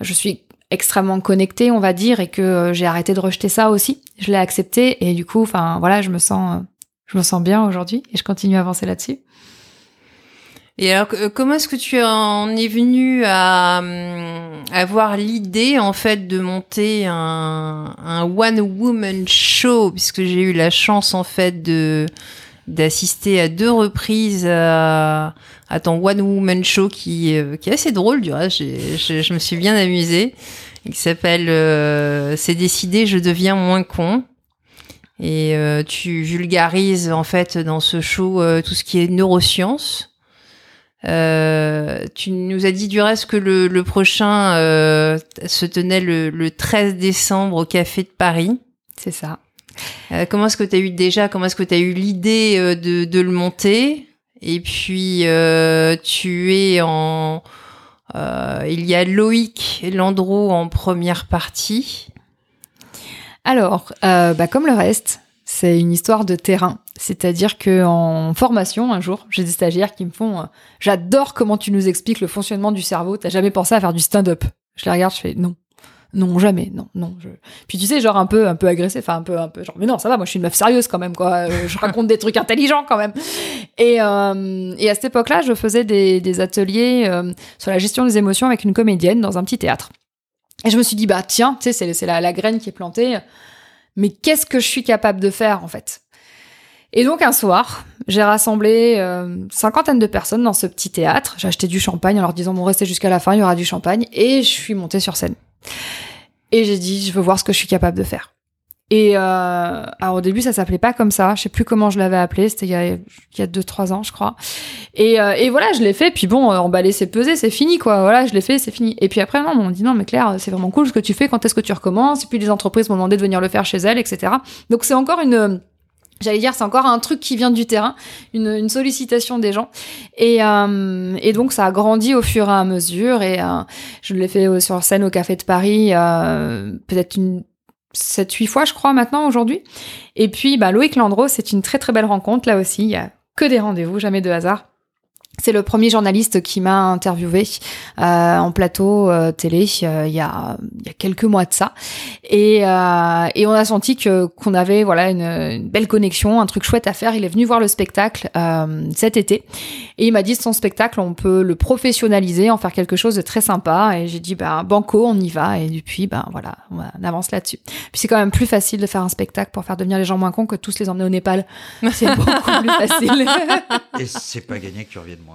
je suis extrêmement connectée, on va dire, et que euh, j'ai arrêté de rejeter ça aussi. Je l'ai accepté et du coup, enfin voilà, je me sens, je me sens bien aujourd'hui et je continue à avancer là-dessus. Et alors, comment est-ce que tu en es venu à, hum, avoir l'idée en fait de monter un, un one woman show, puisque j'ai eu la chance en fait de d'assister à deux reprises à, à, ton one woman show qui euh, qui est assez drôle du reste. Je, je me suis bien amusée. Qui s'appelle euh, C'est décidé, je deviens moins con. Et euh, tu vulgarises en fait dans ce show euh, tout ce qui est neurosciences. Euh, tu nous as dit du reste que le, le prochain euh, se tenait le, le 13 décembre au Café de Paris. C'est ça. Euh, comment est-ce que tu as eu déjà, comment est-ce que tu as eu l'idée de, de le monter? Et puis, tu es en... il y a Loïc Landreau en première partie. Alors, bah, comme le reste, c'est une histoire de terrain. C'est-à-dire que en formation, un jour, j'ai des stagiaires qui me font euh, J'adore comment tu nous expliques le fonctionnement du cerveau. T'as jamais pensé à faire du stand-up? Je les regarde, je fais Non. Non, jamais, non, non. Puis tu sais, genre un peu, un peu agressé, enfin un peu, un peu, genre, mais non, ça va, moi je suis une meuf sérieuse quand même, quoi. Euh, je raconte des trucs intelligents quand même. Et, euh, et à cette époque-là, je faisais des, ateliers sur la gestion des émotions avec une comédienne dans un petit théâtre. Et je me suis dit, bah tiens, tu sais, c'est, la graine qui est plantée. Mais qu'est-ce que je suis capable de faire en fait? Et donc un soir, j'ai rassemblé euh, cinquantaine de personnes dans ce petit théâtre. J'ai acheté du champagne en leur disant bon restez jusqu'à la fin, il y aura du champagne. Et je suis montée sur scène. Et j'ai dit je veux voir ce que je suis capable de faire. Et euh, alors au début ça s'appelait pas comme ça, je sais plus comment je l'avais appelé, c'était il y a il y a deux trois ans je crois. Et, euh, et voilà je l'ai fait, puis bon euh, emballer c'est peser, c'est fini quoi. Voilà je l'ai fait, c'est fini. Et puis après non, on m'a dit non mais Claire c'est vraiment cool ce que tu fais, quand est-ce que tu recommences? Et puis les entreprises m'ont demandé de venir le faire chez elles, etc. Donc c'est encore une J'allais dire, c'est encore un truc qui vient du terrain, une, une sollicitation des gens. Et, euh, et donc, ça a grandi au fur et à mesure. Et euh, je l'ai fait sur scène au Café de Paris, euh, peut-être une 7-8 fois, je crois, maintenant, aujourd'hui. Et puis, bah, Loïc Landreau, c'est une très très belle rencontre, là aussi. Il y a que des rendez-vous, jamais de hasard. C'est le premier journaliste qui m'a interviewé euh, en plateau euh, télé euh, il y a il y a quelques mois de ça. Et et on a senti que qu'on avait voilà une, une, belle connexion un truc chouette à faire. Il est venu voir le spectacle cet été. Et il m'a dit son spectacle on peut le professionnaliser en faire quelque chose de très sympa. Et j'ai dit bah banco on y va. Et depuis ben voilà on avance là-dessus. Puis c'est quand même plus facile de faire un spectacle pour faire devenir les gens moins cons que tous les emmener au Népal. C'est beaucoup plus facile. Et c'est pas gagné que tu reviennes moins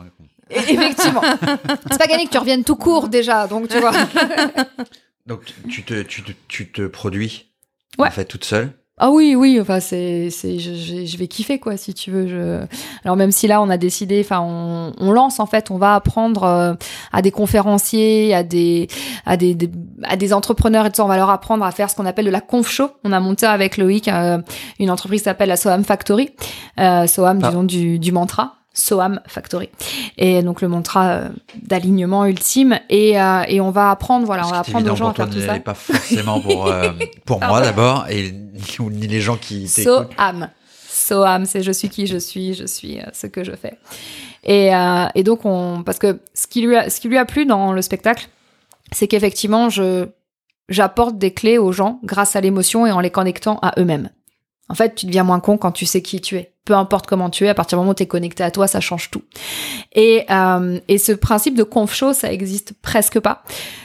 Effectivement. C'est pas gagné que tu reviennes tout court déjà, donc tu vois. Donc tu te, tu te, tu te produis Ouais. en fait toute seule? Ah oui, oui, enfin c'est, c'est, je, je, je vais kiffer quoi, si tu veux. Je... Alors même si là on a décidé, enfin on, on lance en fait, on va apprendre euh, à des conférenciers, à des, à des, des- à des entrepreneurs et tout ça, on va leur apprendre à faire ce qu'on appelle de la conf show. On a monté avec Loïc euh, une entreprise qui s'appelle la Soham Factory, euh, Soham Ah. disons du, du mantra. Soham Factory et donc le mantra euh, d'alignement ultime et, euh, et on va apprendre voilà on va apprendre aux gens à pour faire toi tout ça pas forcément pour, euh, pour moi d'abord et ni les gens qui t'écoutent. Soham. Soham, c'est je suis qui je suis, je suis ce que je fais. Et, euh, et donc, on, parce que ce qui, lui a, ce qui lui a plu dans le spectacle, c'est qu'effectivement, je, j'apporte des clés aux gens grâce à l'émotion et en les connectant à eux-mêmes. En fait, tu deviens moins con quand tu sais qui tu es. Peu importe comment tu es, à partir du moment où tu es connecté à toi, ça change tout. Et, euh, et ce principe de conf ça existe presque pas.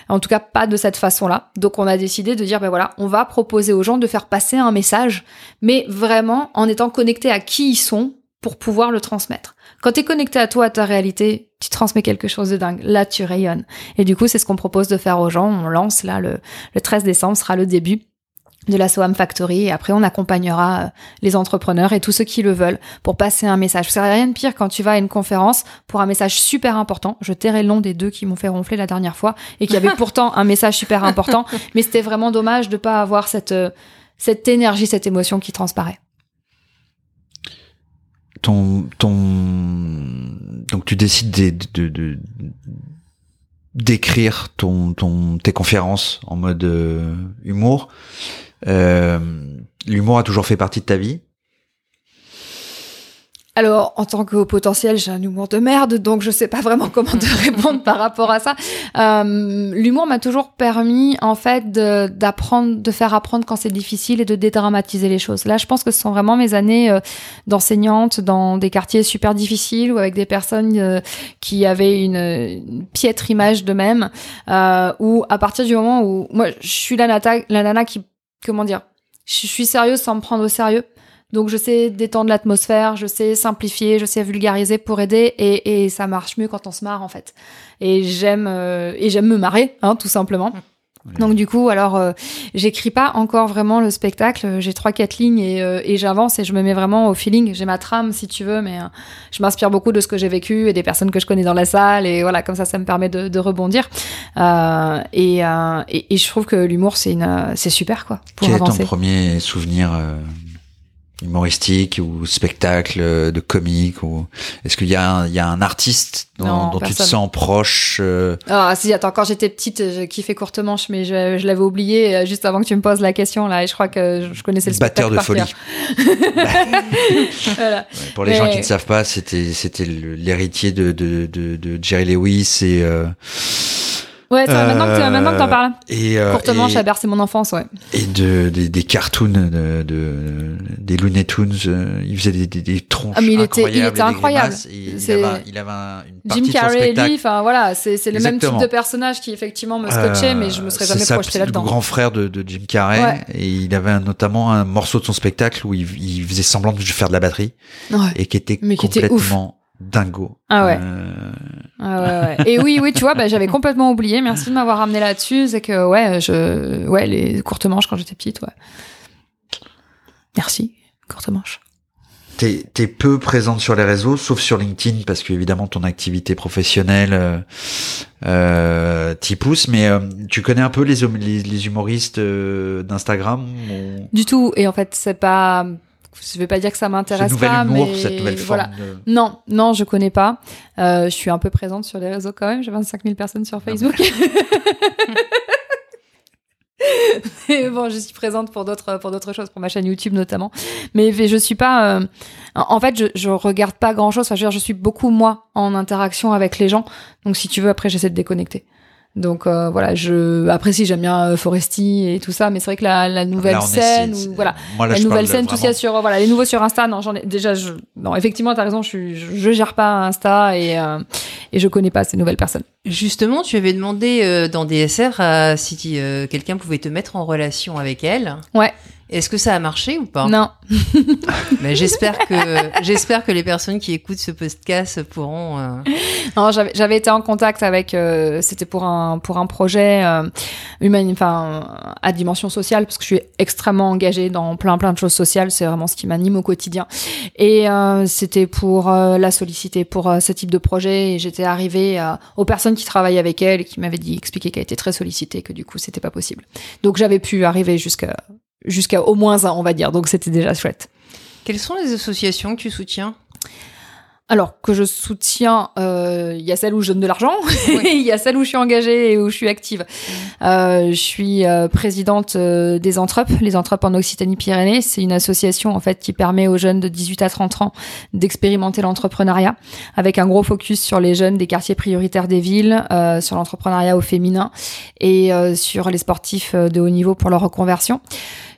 En tout cas, pas de cette façon-là. Donc, on a décidé de dire, ben voilà, on va proposer aux gens de faire passer un message, mais vraiment en étant connecté à qui ils sont pour pouvoir le transmettre. Quand tu es connecté à toi, à ta réalité, tu transmets quelque chose de dingue. Là, tu rayonnes. Et du coup, c'est ce qu'on propose de faire aux gens. On lance là le, le 13 décembre, sera le début de la Soham Factory et après on accompagnera euh, les entrepreneurs et tous ceux qui le veulent pour passer un message. C'est rien de pire quand tu vas à une conférence pour un message super important. Je tairai le nom des deux qui m'ont fait ronfler la dernière fois et qui avaient pourtant un message super important, mais c'était vraiment dommage de pas avoir cette euh, cette énergie, cette émotion qui transparaît. Ton, ton, donc tu décides de, de, de- d'écrire ton, ton, tes conférences en mode euh, humour. Euh, l'humour a toujours fait partie de ta vie? Alors, en tant que potentiel, j'ai un humour de merde, donc je sais pas vraiment comment te répondre par rapport à ça. Euh, L'humour m'a toujours permis, en fait, d'apprendre, de, faire apprendre quand c'est difficile et de dédramatiser les choses. Là, je pense que ce sont vraiment mes années euh, d'enseignante dans des quartiers super difficiles ou avec des personnes qui avaient une, piètre image d'eux-mêmes, euh, où à partir du moment où moi, je suis la, nata, la nana qui, comment dire, je suis sérieuse sans me prendre au sérieux. Donc je sais détendre l'atmosphère, je sais simplifier, je sais vulgariser pour aider et, et ça marche mieux quand on se marre en fait. Et j'aime euh, et j'aime me marrer, hein, tout simplement. Donc du coup, alors euh, j'écris pas encore vraiment le spectacle. J'ai trois quatre lignes et, euh, et j'avance et je me mets vraiment au feeling. J'ai ma trame si tu veux, mais euh, je m'inspire beaucoup de ce que j'ai vécu et des personnes que je connais dans la salle et voilà comme ça, ça me permet de, de rebondir. Et, et, et, je trouve que l'humour c'est une c'est super quoi pour Quel est ton premier souvenir humoristique ou spectacle de comique ou est-ce qu'il y a un, il y a un artiste dont, dont tu te sens proche euh... Ah si attends quand j'étais petite je kiffais courte manche mais je, je l'avais oublié euh, juste avant que tu me poses la question là et je crois que je connaissais le batteur de folie. voilà. Pour les gens qui ne savent pas c'était c'était l'héritier de, de, de, de Jerry Lewis et euh Ouais, ça, maintenant que, maintenant que t'en parles. Et, euh, Courtement, j'ai bercé mon enfance, ouais. Et de, des, des cartoons, de, de, des Looney Tunes, euh, il faisait des, des, des tronches ah, mais il était, il était incroyable. Il avait, il avait un, une partie Jim Carrey, lui, enfin voilà, c'est, c'est le même type de personnage qui effectivement me scotchait, euh, mais je me serais jamais projeté là-dedans. C'est le grand frère de, de Jim Carrey, ouais. et il avait notamment un morceau de son spectacle où il, il faisait semblant de faire de la batterie, ouais. et qui était mais complètement qui était ouf dingo. Ah ouais. Euh... Ah ouais, ouais. Et oui, oui, tu vois, bah, j'avais complètement oublié. Merci de m'avoir ramené là-dessus. C'est que, ouais, je, ouais, les courtes manches quand j'étais petite, ouais. Merci, courtes manches. T'es, es peu présente sur les réseaux, sauf sur LinkedIn, parce que évidemment ton activité professionnelle euh, euh t'y pousse. Mais euh, tu connais un peu les, les, les humoristes d'Instagram Du tout. Et en fait, c'est pas je vais pas dire que ça m'intéresse pas, humour, mais cette nouvelle voilà. Non, non, je connais pas. Euh, je suis un peu présente sur les réseaux quand même. J'ai 25 000 personnes sur Facebook. mais bon, je suis présente pour d'autres pour d'autres choses, pour ma chaîne YouTube notamment. Mais je suis pas. Euh... En fait, je, je regarde pas grand chose. Enfin, je veux dire, je suis beaucoup moi en interaction avec les gens. Donc, si tu veux, après, j'essaie de déconnecter. Donc euh, voilà, je apprécie, j'aime bien euh, Foresti et tout ça, mais c'est vrai que la, la nouvelle scène, ou, voilà, la nouvelle scène, tout ça sur voilà, les nouveaux sur Insta, non, j'en ai déjà, je, non, effectivement, t'as raison, je, suis, je, je, gère pas Insta et euh, et je connais pas ces nouvelles personnes. Justement, tu avais demandé euh, dans DSR si euh, quelqu'un pouvait te mettre en relation avec elle. Ouais. Est-ce que ça a marché ou pas? Non. Mais j'espère que j'espère que les personnes qui écoutent ce podcast pourront. Euh... Non, j'avais été en contact avec. Euh, C'était pour un pour un projet euh, humain, enfin à dimension sociale, parce que je suis extrêmement engagée dans plein plein de choses sociales. C'est vraiment ce qui m'anime au quotidien. Et euh, c'était pour euh, la solliciter pour euh, ce type de projet. Et j'étais arrivée aux personnes qui travaillaient avec elle et qui m'avaient dit expliquer qu'elle était très sollicitée, que du coup c'était pas possible. Donc j'avais pu arriver jusqu'à jusqu'à au moins un, on va dire. Donc c'était déjà chouette. Quelles sont les associations que tu soutiens? Alors que je soutiens, euh, il y a celle où je donne de l'argent, il y a celle où je suis engagée et où je suis active. Euh, je suis euh, présidente des Entrep, les Entrep en Occitanie-Pyrénées. C'est une association en fait qui permet aux jeunes de 18 à 30 ans d'expérimenter l'entrepreneuriat, avec un gros focus sur les jeunes des quartiers prioritaires des villes, sur l'entrepreneuriat au féminin et sur les sportifs de haut niveau pour leur reconversion.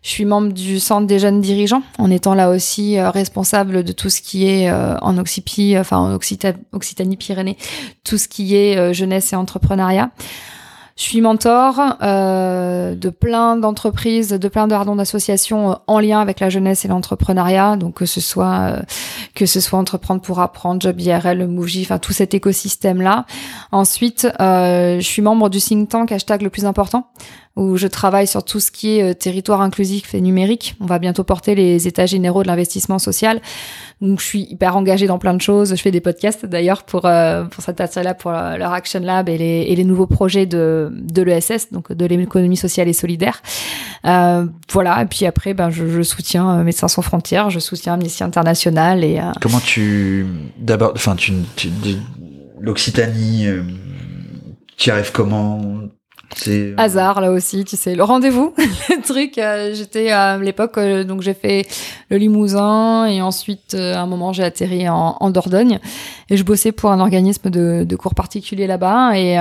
Je suis membre du Centre des jeunes dirigeants, en étant là aussi euh, responsable de tout ce qui est euh, en Occipie, enfin en Occitanie-Pyrénées, tout ce qui est euh, jeunesse et entrepreneuriat. Je suis mentor euh, de plein d'entreprises, de plein de d'associations en lien avec la jeunesse et l'entrepreneuriat. Donc que ce soit que ce soit entreprendre pour apprendre, Job IRL, Mouji, enfin tout cet écosystème là. Ensuite, euh, je suis membre du think tank hashtag le plus important où je travaille sur tout ce qui est euh, territoire inclusif et numérique. On va bientôt porter les états généraux de l'investissement social. Donc je suis hyper engagée dans plein de choses. Je fais des podcasts d'ailleurs pour euh, pour cette là pour leur Action Lab et les, et les nouveaux projets de de l'ESS, donc de l'économie sociale et solidaire. Euh, voilà. Et puis après, ben je, je soutiens euh, Médecins sans frontières, je soutiens Amnesty International et. Euh... Comment tu d'abord, enfin tu, tu l'Occitanie, tu arrives comment? C'est euh, hasard là aussi, tu sais, le rendez-vous, le truc. Euh, j'étais à l'époque, euh, donc j'ai fait le Limousin et ensuite à un moment j'ai atterri en, en, Dordogne et je bossais pour un organisme de, de cours particuliers là-bas et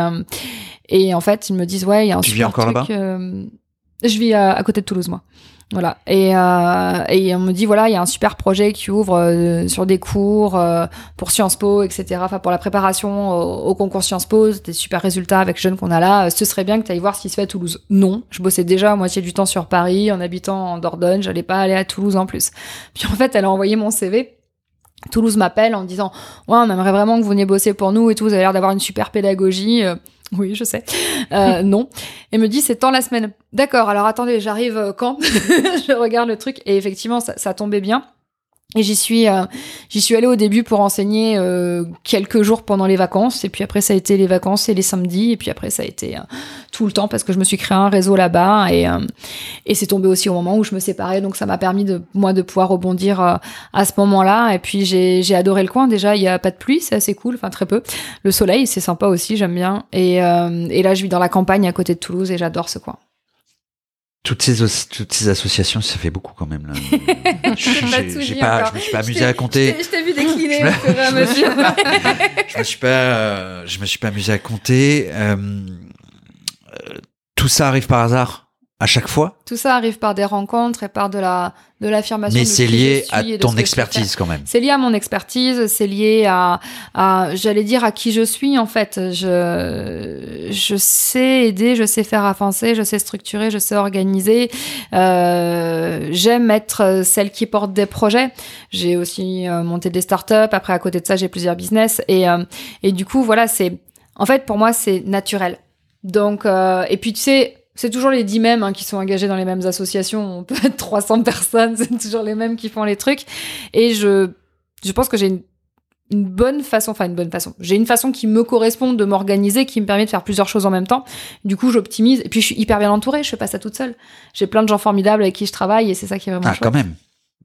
et en fait ils me disent ouais il y a un tu vis encore là-bas? je vis à, à côté de Toulouse moi. Voilà. Et, euh, et on me dit voilà, il y a un super projet qui ouvre euh, sur des cours euh, pour Sciences Po, etc. Enfin pour la préparation au, concours Sciences Po, des super résultats avec les jeunes qu'on a là. Ce serait bien que tu ailles voir ce qui se fait à Toulouse. Non, je bossais déjà à moitié du temps sur Paris en habitant en Dordogne. J'allais pas aller à Toulouse en plus. Puis en fait, elle a envoyé mon CV Toulouse m'appelle en me disant ouais on aimerait vraiment que vous veniez bosser pour nous et tout vous avez l'air d'avoir une super pédagogie. Euh, oui je sais. Euh, non. Et me dit c'est tant la semaine. D'accord alors attendez j'arrive euh, quand? Je regarde le truc et effectivement ça, ça tombait bien et j'y suis, euh, j'y suis allée au début pour enseigner euh, quelques jours pendant les vacances, et puis après ça a été les vacances et les samedis, et puis après ça a été euh, tout le temps parce que je me suis créé un réseau là-bas, et et c'est tombé aussi au moment où je me séparais, donc ça m'a permis de moi de pouvoir rebondir à ce moment-là. Et puis j'ai j'ai adoré le coin. Déjà, il y a pas de pluie, c'est assez cool, enfin très peu. Le soleil, c'est sympa aussi, j'aime bien. Et et là, je vis dans la campagne à côté de Toulouse, et j'adore ce coin. Toutes ces, toutes ces associations, ça fait beaucoup quand même. Là. je, pas, je me suis pas amusé à compter. Je t'ai vu décliner au fur et à mesure. je me suis pas, euh, je me suis pas amusé à compter. Euh, euh, tout ça arrive par hasard? À chaque fois Tout ça arrive par des rencontres et par de la de l'affirmation. Mais c'est lié à ton expertise quand même. C'est lié à mon expertise, c'est lié à, à j'allais dire à qui je suis en fait. Je je sais aider, je sais faire avancer, je sais structurer, je sais organiser. Euh, J'aime être celle qui porte des projets. J'ai aussi euh, monté des startups. Après à côté de ça, j'ai plusieurs business et euh, et du coup voilà c'est en fait pour moi c'est naturel. Donc euh, et puis tu sais c'est toujours les dix mêmes hein, qui sont engagés dans les mêmes associations. On peut être 300 personnes, c'est toujours les mêmes qui font les trucs. Et je, je pense que j'ai une, une, bonne façon, enfin une bonne façon. J'ai une façon qui me correspond de m'organiser, qui me permet de faire plusieurs choses en même temps. Du coup, j'optimise. Et puis, je suis hyper bien entourée. Je fais pas ça toute seule. J'ai plein de gens formidables avec qui je travaille et c'est ça qui est vraiment ah, chouette. quand même.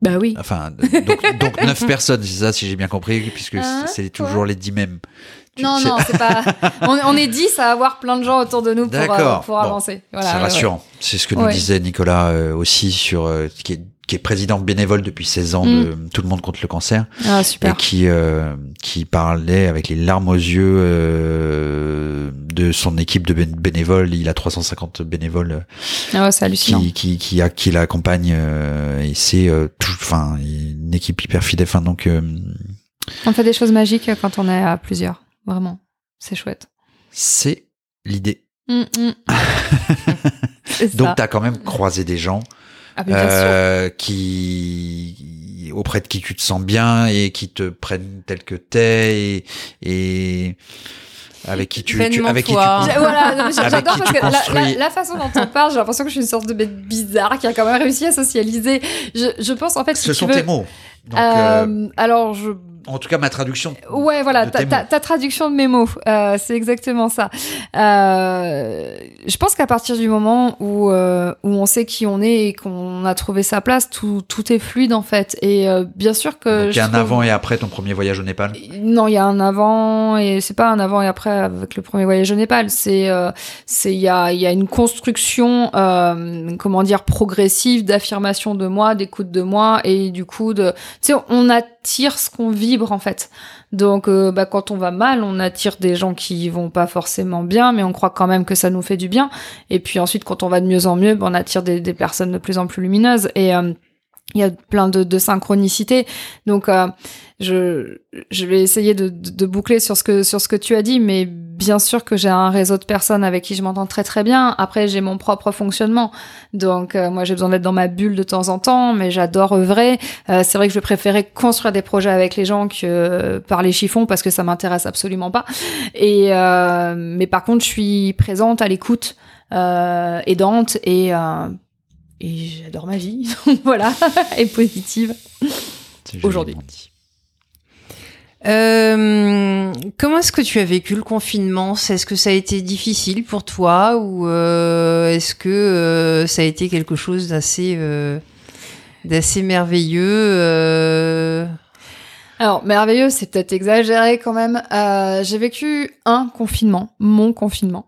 Bah oui. Enfin, donc, donc 9 personnes, c'est ça, si j'ai bien compris, puisque Hein, c'est toujours les dix mêmes. Non, non, c'est pas. On, on est 10 à avoir plein de gens autour de nous pour, euh, pour Bon, avancer. Voilà, c'est ouais. rassurant. C'est ce que nous Ouais. disait Nicolas euh, aussi sur euh, qui est qui est président bénévole depuis 16 ans Mm. de Tout le monde contre le cancer Ah, et super. qui euh, qui parlait avec les larmes aux yeux de son équipe de bé- bénévoles. Il a 350 bénévoles Ah ouais, hallucinant. qui qui qui, a- qui l'accompagnent et c'est enfin une équipe hyper fidèle. Enfin donc On fait des choses magiques quand on est à plusieurs. Vraiment. C'est chouette. c'est l'idée. Mm, mm. Donc tu as quand même croisé des gens Ah, euh, qui auprès de qui tu te sens bien et qui te prennent tel que t'es et, et avec qui tu, tu avec qui tu toi. Voilà, non, mais Avec j'adore qui parce tu que la, la- la façon dont on parle, j'ai l'impression que je suis une sorte de bête bizarre qui a quand même réussi à socialiser. Je, je pense en fait, ce sont veux, tes mots donc euh, euh, alors je en tout cas ma traduction Ouais, voilà, ta, ta, ta traduction de mes mots, euh, c'est exactement ça. Euh, je pense qu'à partir du moment où, euh, où on sait qui on est et qu'on a trouvé sa place, tout, tout est fluide en fait. Et euh, bien sûr que... donc il y a un trouve- avant et après ton premier voyage au Népal? Non, il y a un avant et c'est pas un avant et après avec le premier voyage au Népal. C'est euh, c'est il y a il y a une construction euh, comment dire progressive d'affirmation de moi, d'écoute de moi et du coup de tu sais on attire ce qu'on vibre en fait. Donc euh, bah quand on va mal, on attire des gens qui vont pas forcément bien, mais on croit quand même que ça nous fait du bien. Et puis ensuite quand on va de mieux en mieux, bah, on attire des, personnes de plus en plus lumineuses et euh, il y a plein de, de synchronicité. Donc, euh, je, je vais essayer de, de, de boucler sur ce que sur ce que tu as dit, mais bien sûr que j'ai un réseau de personnes avec qui je m'entends très très bien. Après, j'ai mon propre fonctionnement, donc euh, moi j'ai besoin d'être dans ma bulle de temps en temps, mais j'adore œuvrer. Euh, c'est vrai que je préférer construire des projets avec les gens que euh, par les chiffons parce que ça m'intéresse absolument pas. Et euh, mais par contre, je suis présente à l'écoute, euh, aidante et et j'adore ma vie, voilà, et positive. Aujourd'hui. Euh, comment est-ce que tu as vécu le confinement? Est-ce que ça a été difficile pour toi ou euh, est-ce que euh, ça a été quelque chose d'assez euh, d'assez merveilleux euh? Alors, merveilleux, c'est peut-être exagéré quand même. Euh, j'ai vécu un confinement, mon confinement.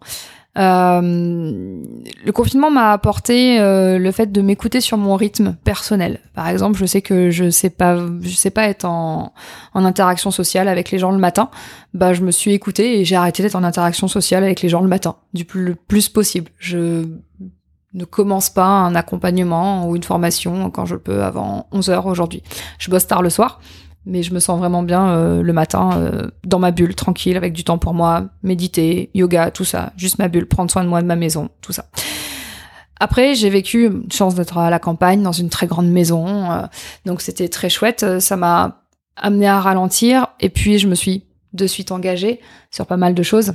Euh, le confinement m'a apporté euh, le fait de m'écouter sur mon rythme personnel. Par exemple, je sais que je sais pas, je sais pas être en, interaction sociale avec les gens le matin. Bah, je me suis écoutée et j'ai arrêté d'être en interaction sociale avec les gens le matin, du plus, le plus possible. Je ne commence pas un accompagnement ou une formation quand je peux avant 11 heures aujourd'hui. Je bosse tard le soir mais je me sens vraiment bien euh, le matin euh, dans ma bulle, tranquille, avec du temps pour moi, méditer, yoga, tout ça, juste ma bulle, prendre soin de moi, de ma maison, tout ça. Après, j'ai vécu une chance d'être à la campagne, dans une très grande maison, euh, donc c'était très chouette. Ça m'a amené à ralentir. Et puis, je me suis de suite engagée sur pas mal de choses.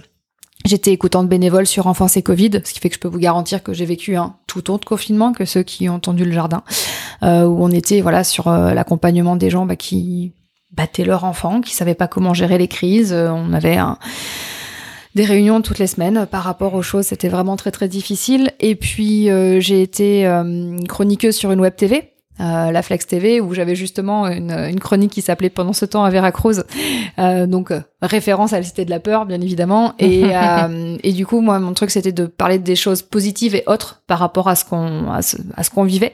J'étais écoutante bénévole sur Enfance et Covid, ce qui fait que je peux vous garantir que j'ai vécu un tout autre confinement que ceux qui ont entendu le jardin, euh, où on était voilà sur euh, l'accompagnement des gens bah, qui battaient leurs enfants, qui savaient pas comment gérer les crises. Euh, on avait des réunions toutes les semaines par rapport aux choses. C'était vraiment très très difficile. Et puis j'ai été chroniqueuse sur une web TV euh, la Flex TV où j'avais justement une, une, chronique qui s'appelait pendant ce temps à Veracruz euh, donc euh, référence à la cité de la peur bien évidemment. Et, euh, et du coup moi mon truc c'était de parler des choses positives et autres par rapport à ce qu'on à ce, à ce qu'on vivait.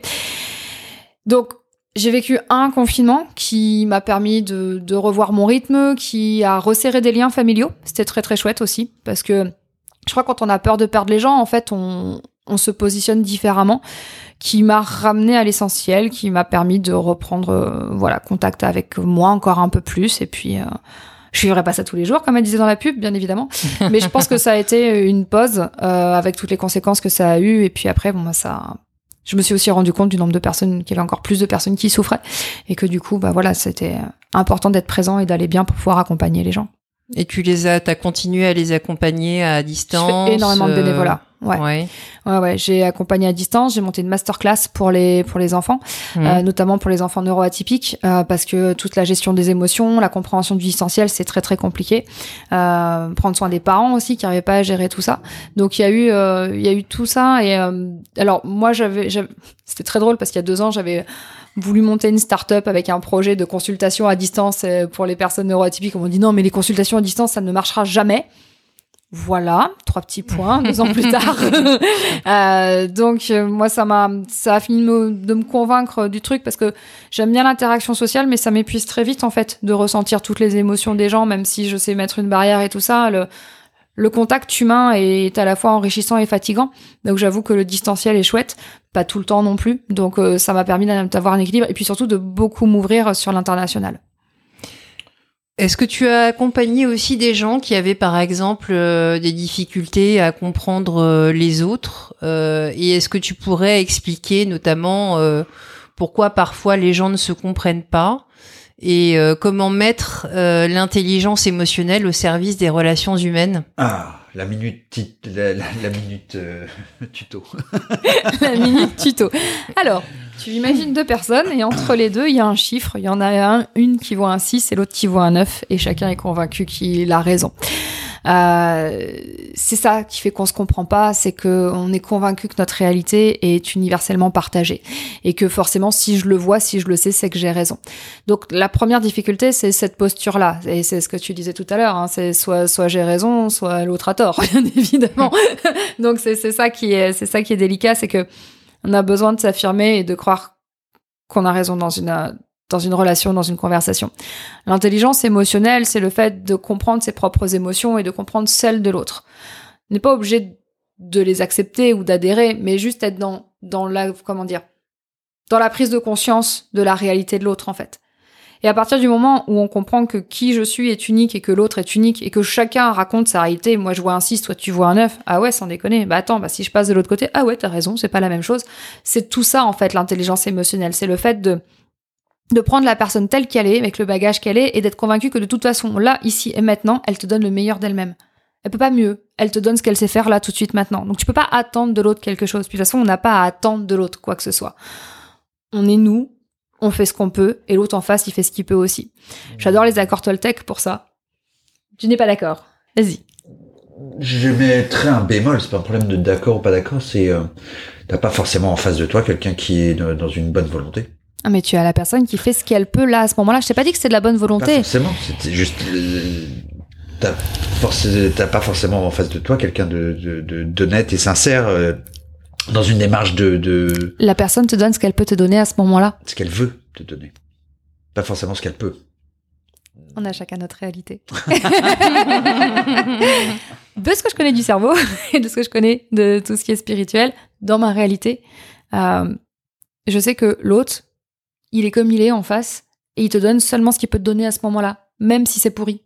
Donc j'ai vécu un confinement qui m'a permis de, de revoir mon rythme qui a resserré des liens familiaux. C'était très très chouette aussi parce que je crois que quand on a peur de perdre les gens en fait on, on se positionne différemment qui m'a ramené à l'essentiel, qui m'a permis de reprendre euh, voilà contact avec moi encore un peu plus et puis euh, je vivrai pas ça tous les jours comme elle disait dans la pub bien évidemment, mais je pense que ça a été une pause euh, avec toutes les conséquences que ça a eu et puis après bon bah ça je me suis aussi rendu compte du nombre de personnes qu'il y avait encore plus de personnes qui souffraient et que du coup bah voilà, c'était important d'être présent et d'aller bien pour pouvoir accompagner les gens. Et tu les as, t'as continué à les accompagner à distance. Je fais énormément de bénévolat. Ouais. Ouais. Ouais, ouais. J'ai accompagné à distance. J'ai monté une masterclass pour les pour les enfants, Mmh. euh, notamment pour les enfants neuroatypiques, euh, parce que toute la gestion des émotions, la compréhension du distanciel, c'est très très compliqué. Euh, prendre soin des parents aussi qui n'arrivaient pas à gérer tout ça. Donc il y a eu euh, il y a eu tout ça. Et euh, alors moi j'avais j'avais- c'était très drôle parce qu'il y a deux ans j'avais voulu monter une start-up avec un projet de consultation à distance euh, pour les personnes neuroatypiques. On m'a dit non mais les consultations à distance ça ne marchera jamais. Voilà, trois petits points, deux ans plus tard. Euh, donc euh, moi ça m'a ça a fini de me, de me convaincre du truc parce que j'aime bien l'interaction sociale mais ça m'épuise très vite en fait de ressentir toutes les émotions des gens même si je sais mettre une barrière et tout ça. Le le contact humain est à la fois enrichissant et fatigant. Donc j'avoue que le distanciel est chouette. Pas tout le temps non plus. Donc euh, ça m'a permis d'avoir un équilibre et puis surtout de beaucoup m'ouvrir sur l'international Est-ce que tu as accompagné aussi des gens qui avaient par exemple euh, des difficultés à comprendre euh, les autres euh, Et est-ce que tu pourrais expliquer notamment euh, pourquoi parfois les gens ne se comprennent pas et euh, comment mettre euh, l'intelligence émotionnelle au service des relations humaines? Ah, la minute, tit- la, la- la minute euh, tuto. la minute tuto. Alors, tu imagines deux personnes et entre les deux, il y a un chiffre. Il y en a un, une qui voit un 6 et l'autre qui voit un 9 et chacun est convaincu qu'il a raison. Euh, c'est ça qui fait qu'on se comprend pas, c'est que on est convaincu que notre réalité est universellement partagée et que forcément, si je le vois, si je le sais, c'est que j'ai raison. Donc la première difficulté, c'est cette posture-là et c'est ce que tu disais tout à l'heure. Hein, c'est soit soit j'ai raison, soit l'autre a tort, bien évidemment. Donc c'est ça qui est c'est ça qui est délicat, c'est que on a besoin de s'affirmer et de croire qu'on a raison dans une dans une relation, dans une conversation. L'intelligence émotionnelle, c'est le fait de comprendre ses propres émotions et de comprendre celles de l'autre. On n'est pas obligé de les accepter ou d'adhérer, mais juste être dans dans la comment dire dans la prise de conscience de la réalité de l'autre en fait. Et à partir du moment où on comprend que qui je suis est unique et que l'autre est unique et que chacun raconte sa réalité, moi je vois un 6, toi tu vois un 9, ah ouais, sans déconner, bah attends, bah si je passe de l'autre côté, ah ouais, t'as raison, c'est pas la même chose. C'est tout ça en fait l'intelligence émotionnelle, c'est le fait de de prendre la personne telle qu'elle est, avec le bagage qu'elle est, et d'être convaincu que de toute façon, là, ici et maintenant, elle te donne le meilleur d'elle-même. Elle peut pas mieux. Elle te donne ce qu'elle sait faire là tout de suite maintenant. Donc tu peux pas attendre de l'autre quelque chose. Puis de toute façon, on n'a pas à attendre de l'autre quoi que ce soit. On est nous, on fait ce qu'on peut, et l'autre en face, il fait ce qu'il peut aussi. J'adore les accords Toltec pour ça. Tu n'es pas d'accord Vas-y. Je mettrais un bémol, c'est pas un problème de d'accord ou pas d'accord, c'est euh, t'as pas forcément en face de toi quelqu'un qui est dans une bonne volonté. Ah mais tu as la personne qui fait ce qu'elle peut là à ce moment-là. Je t'ai pas dit que c'est de la bonne Pas volonté. forcément, c'est juste euh, t'as forc- t'as pas forcément en face de toi quelqu'un de de- de- d'honnête et sincère euh, dans une démarche de, de La personne te donne ce qu'elle peut te donner à ce moment-là. ce qu'elle veut te donner, pas forcément ce qu'elle peut. On a chacun notre réalité. de ce que je connais du cerveau et de ce que je connais de tout ce qui est spirituel, dans ma réalité, euh, je sais que l'autre, il est comme il est en face et il te donne seulement ce qu'il peut te donner à ce moment-là, même si c'est pourri.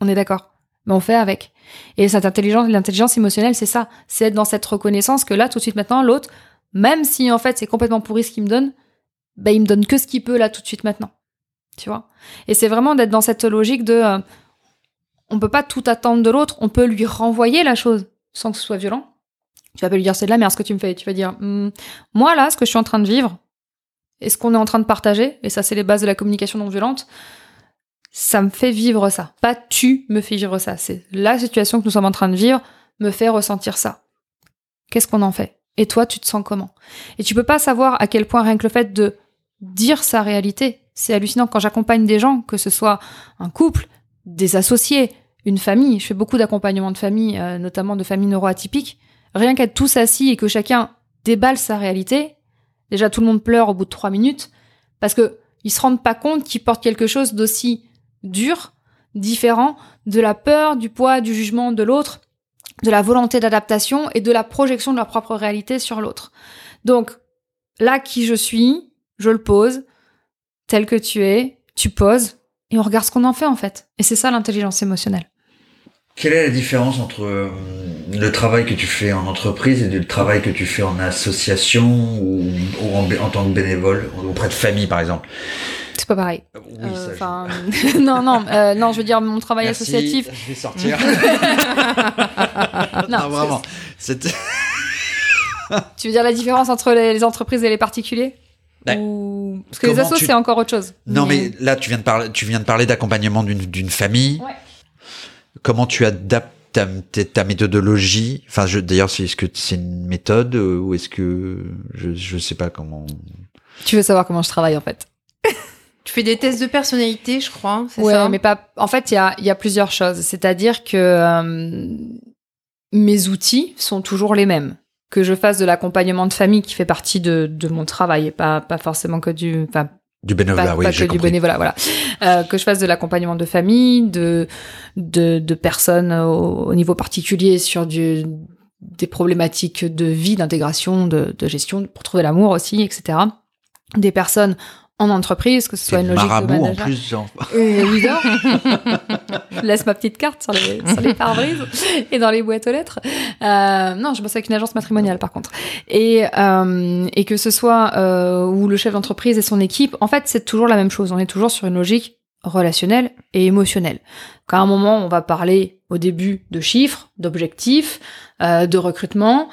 On est d'accord. Mais on fait avec. Et cette intelligence, l'intelligence émotionnelle, c'est ça. C'est être dans cette reconnaissance que là, tout de suite maintenant, l'autre, même si en fait c'est complètement pourri ce qu'il me donne, bah, il me donne que ce qu'il peut là tout de suite maintenant. Tu vois? Et c'est vraiment d'être dans cette logique de. euh, on peut pas tout attendre de l'autre, on peut lui renvoyer la chose sans que ce soit violent. Tu vas pas lui dire c'est de la merde ce que tu me fais. Tu vas dire Hmm, moi là, ce que je suis en train de vivre, et ce qu'on est en train de partager, et ça c'est les bases de la communication non violente, ça me fait vivre ça. Pas tu me fais vivre ça. C'est la situation que nous sommes en train de vivre me fait ressentir ça. Qu'est-ce qu'on en fait? Et toi, tu te sens comment? Et tu peux pas savoir à quel point rien que le fait de dire sa réalité, c'est hallucinant quand j'accompagne des gens, que ce soit un couple, des associés, une famille. Je fais beaucoup d'accompagnement de famille, euh, notamment de familles neuroatypiques. Rien qu'être tous assis et que chacun déballe sa réalité, déjà tout le monde pleure au bout de trois minutes parce que ils se rendent pas compte qu'ils portent quelque chose d'aussi dur, différent de la peur, du poids, du jugement de l'autre, de la volonté d'adaptation et de la projection de leur propre réalité sur l'autre. Donc là, qui je suis, je le pose, tel que tu es, tu poses et on regarde ce qu'on en fait en fait. Et c'est ça l'intelligence émotionnelle. Quelle est la différence entre euh, le travail que tu fais en entreprise et le travail que tu fais en association ou, en tant que bénévole auprès de famille par exemple? C'est pas pareil. Oui, Euh, ça, je- Enfin, non, non, euh, non, je veux dire mon travail Merci, associatif. Je vais sortir. Non, non, vraiment. C'était- Tu veux dire la différence entre les, entreprises et les particuliers. Ou... Parce que les assos, tu- c'est encore autre chose. Non, mais là, tu viens de parler, tu viens de parler d'accompagnement d'une famille. Ouais. Comment tu adaptes ta, méthodologie? Enfin, d'ailleurs, c'est- est-ce que c'est une méthode euh, ou est-ce que je je sais pas comment. Tu veux savoir comment je travaille en fait Tu fais des tests de personnalité, je crois, c'est Ouais, ça mais pas. En fait, il y a, il y a plusieurs choses. C'est-à-dire que euh, mes outils sont toujours les mêmes. Que je fasse de l'accompagnement de famille qui fait partie de, de mon travail et pas, pas forcément que du. Enfin, Du pas, bénévolat, oui, pas que du bénévolat, voilà. Euh, que je fasse de l'accompagnement de famille, de, de, de personnes au, au niveau particulier sur du, des problématiques de vie, d'intégration, de, de gestion, pour trouver l'amour aussi, etc. Des personnes en entreprise, que ce soit une logique de marabout en plus, genre. Euh, évidemment. je laisse ma petite carte sur les, sur les pare-brises et dans les boîtes aux lettres. Euh, non, je bosse avec une agence matrimoniale par contre. Et, euh, et que ce soit euh, ou le chef d'entreprise et son équipe, en fait, c'est toujours la même chose. On est toujours sur une logique relationnelle et émotionnelle. Qu'à un moment, on va parler au début de chiffres, d'objectifs, de recrutement.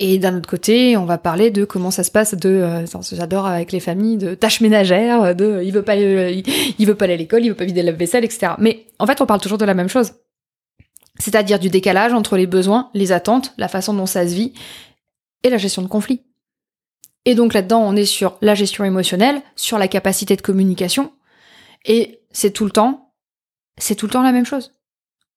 Et d'un autre côté, on va parler de comment ça se passe de, euh, j'adore avec les familles, de tâches ménagères, de il veut pas, il veut pas aller à l'école, il veut pas vider la vaisselle, etc. Mais en fait, on parle toujours de la même chose. C'est-à-dire du décalage entre les besoins, les attentes, la façon dont ça se vit et la gestion de conflits. Et donc là-dedans, on est sur la gestion émotionnelle, sur la capacité de communication. Et c'est tout le temps, c'est tout le temps la même chose.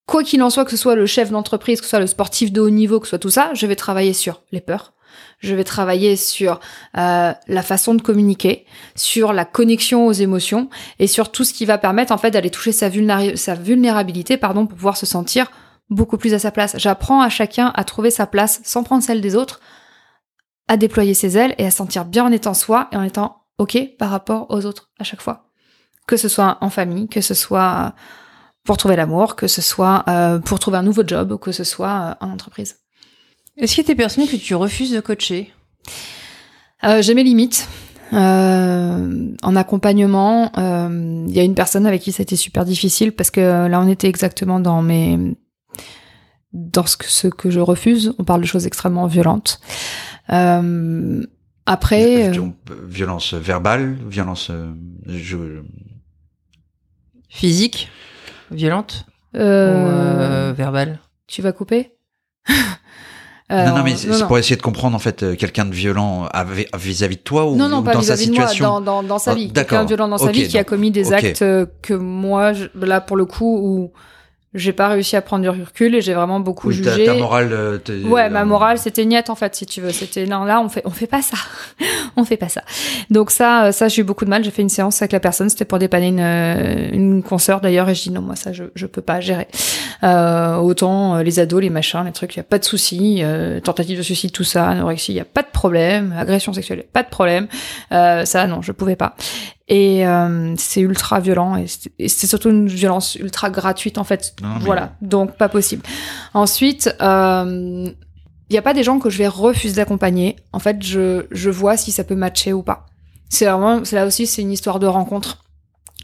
Quoi qu'il en soit, que ce soit le chef d'entreprise, que ce soit le sportif de haut niveau, que ce soit tout ça, je vais travailler sur les peurs. Je vais travailler sur euh, la façon de communiquer, sur la connexion aux émotions et sur tout ce qui va permettre en fait d'aller toucher sa, vulnéra- sa vulnérabilité pardon, pour pouvoir se sentir beaucoup plus à sa place. J'apprends à chacun à trouver sa place sans prendre celle des autres, à déployer ses ailes et à se sentir bien en étant soi et en étant OK par rapport aux autres à chaque fois. Que ce soit en famille, que ce soit pour trouver l'amour, que ce soit euh, pour trouver un nouveau job ou que ce soit euh, en entreprise. Est-ce qu'il y a des personnes que tu refuses de coacher? Euh, J'ai mes limites. Euh, en accompagnement, euh, il y a une personne avec qui ça a été super difficile parce que là, on était exactement dans mes dans ce que, ce que je refuse. On parle de choses extrêmement violentes. Euh, après, euh, Violence verbale, violence. euh, je... Physique? Violente euh, Ou euh, verbale? tu vas couper? Non, non, Euh, mais c'est non, non. pour essayer de comprendre en fait euh, quelqu'un de violent vis-à-vis de toi ou, Non, non, ou pas dans sa vis-à-vis de moi, situation? dans, dans, dans sa Ah, vie. Quelqu'un violent dans sa vie qui a commis des actes euh, que moi, je- là, pour le coup, où j'ai pas réussi à prendre du recul et j'ai vraiment beaucoup Oui, ta, jugé. ta morale. euh, Ouais, ma euh, morale, c'était niette en fait, si tu veux. C'était non, là, on fait, on fait pas ça, on fait pas ça. Donc ça, euh, ça, j'ai eu beaucoup de mal. J'ai fait une séance avec la personne, c'était pour dépanner une, une consoeur d'ailleurs, et je dis non, moi ça, je, je peux pas gérer. Euh, autant les ados, les machins, les trucs, y a pas de souci. Euh, tentative de suicide, tout ça, anorexie, y a pas de problème. Agression sexuelle, pas de problème. Euh, ça, non, je pouvais pas. Et euh, c'est ultra violent et c'est surtout une violence ultra gratuite en fait. Non, mais- Voilà, donc pas possible. Ensuite, euh, il n'y a pas des gens que je vais refuser d'accompagner. En fait, je, je vois si ça peut matcher ou pas. C'est vraiment, c'est là aussi, c'est une histoire de rencontre.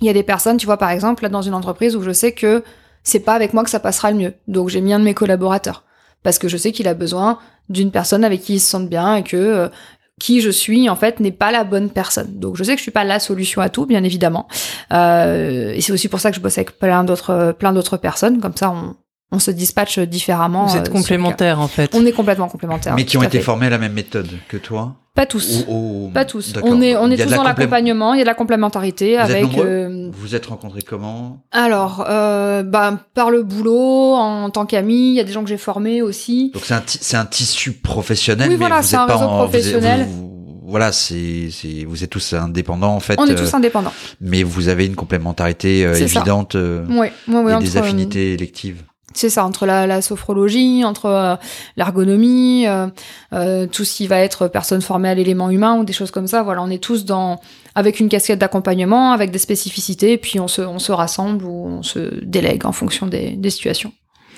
Il y a des personnes, tu vois, par exemple, là, dans une entreprise où je sais que c'est pas avec moi que ça passera le mieux. Donc, j'ai mis un de mes collaborateurs. Parce que je sais qu'il a besoin d'une personne avec qui il se sente bien et que euh, qui je suis en fait n'est pas la bonne personne. Donc je sais que je suis pas la solution à tout, bien évidemment. Euh, et c'est aussi pour ça que je bosse avec plein d'autres plein d'autres personnes. Comme ça, on, on se dispatche différemment. Vous êtes euh, complémentaires en fait. On est complètement complémentaires. Mais qui ont été fait. formés à la même méthode que toi Pas tous. Ou- ou- Pas tous. On est on est tous dans l'accompagnement. Il y a de la complémentarité Vous êtes avec. nombreux? euh, Vous êtes rencontrés comment? Alors, euh, bah, par le boulot, en tant qu'ami, il y a des gens que j'ai formés aussi. Donc c'est un, c'est un tissu professionnel, Oui, mais voilà, vous c'est êtes un pas réseau en- êtes- professionnel. vous- vous- voilà, c'est, c'est, vous êtes tous indépendants en fait, On est euh, tous indépendants. mais vous avez une complémentarité euh, évidente euh, Oui, oui, oui. et entre, des affinités électives. C'est ça, entre la, sophrologie, entre euh, l'ergonomie, euh, euh, tout ce qui va être personne formée à l'élément humain ou des choses comme ça. Voilà, on est tous dans avec une casquette d'accompagnement, avec des spécificités, et puis on se, on se rassemble ou on se délègue en fonction des, des situations.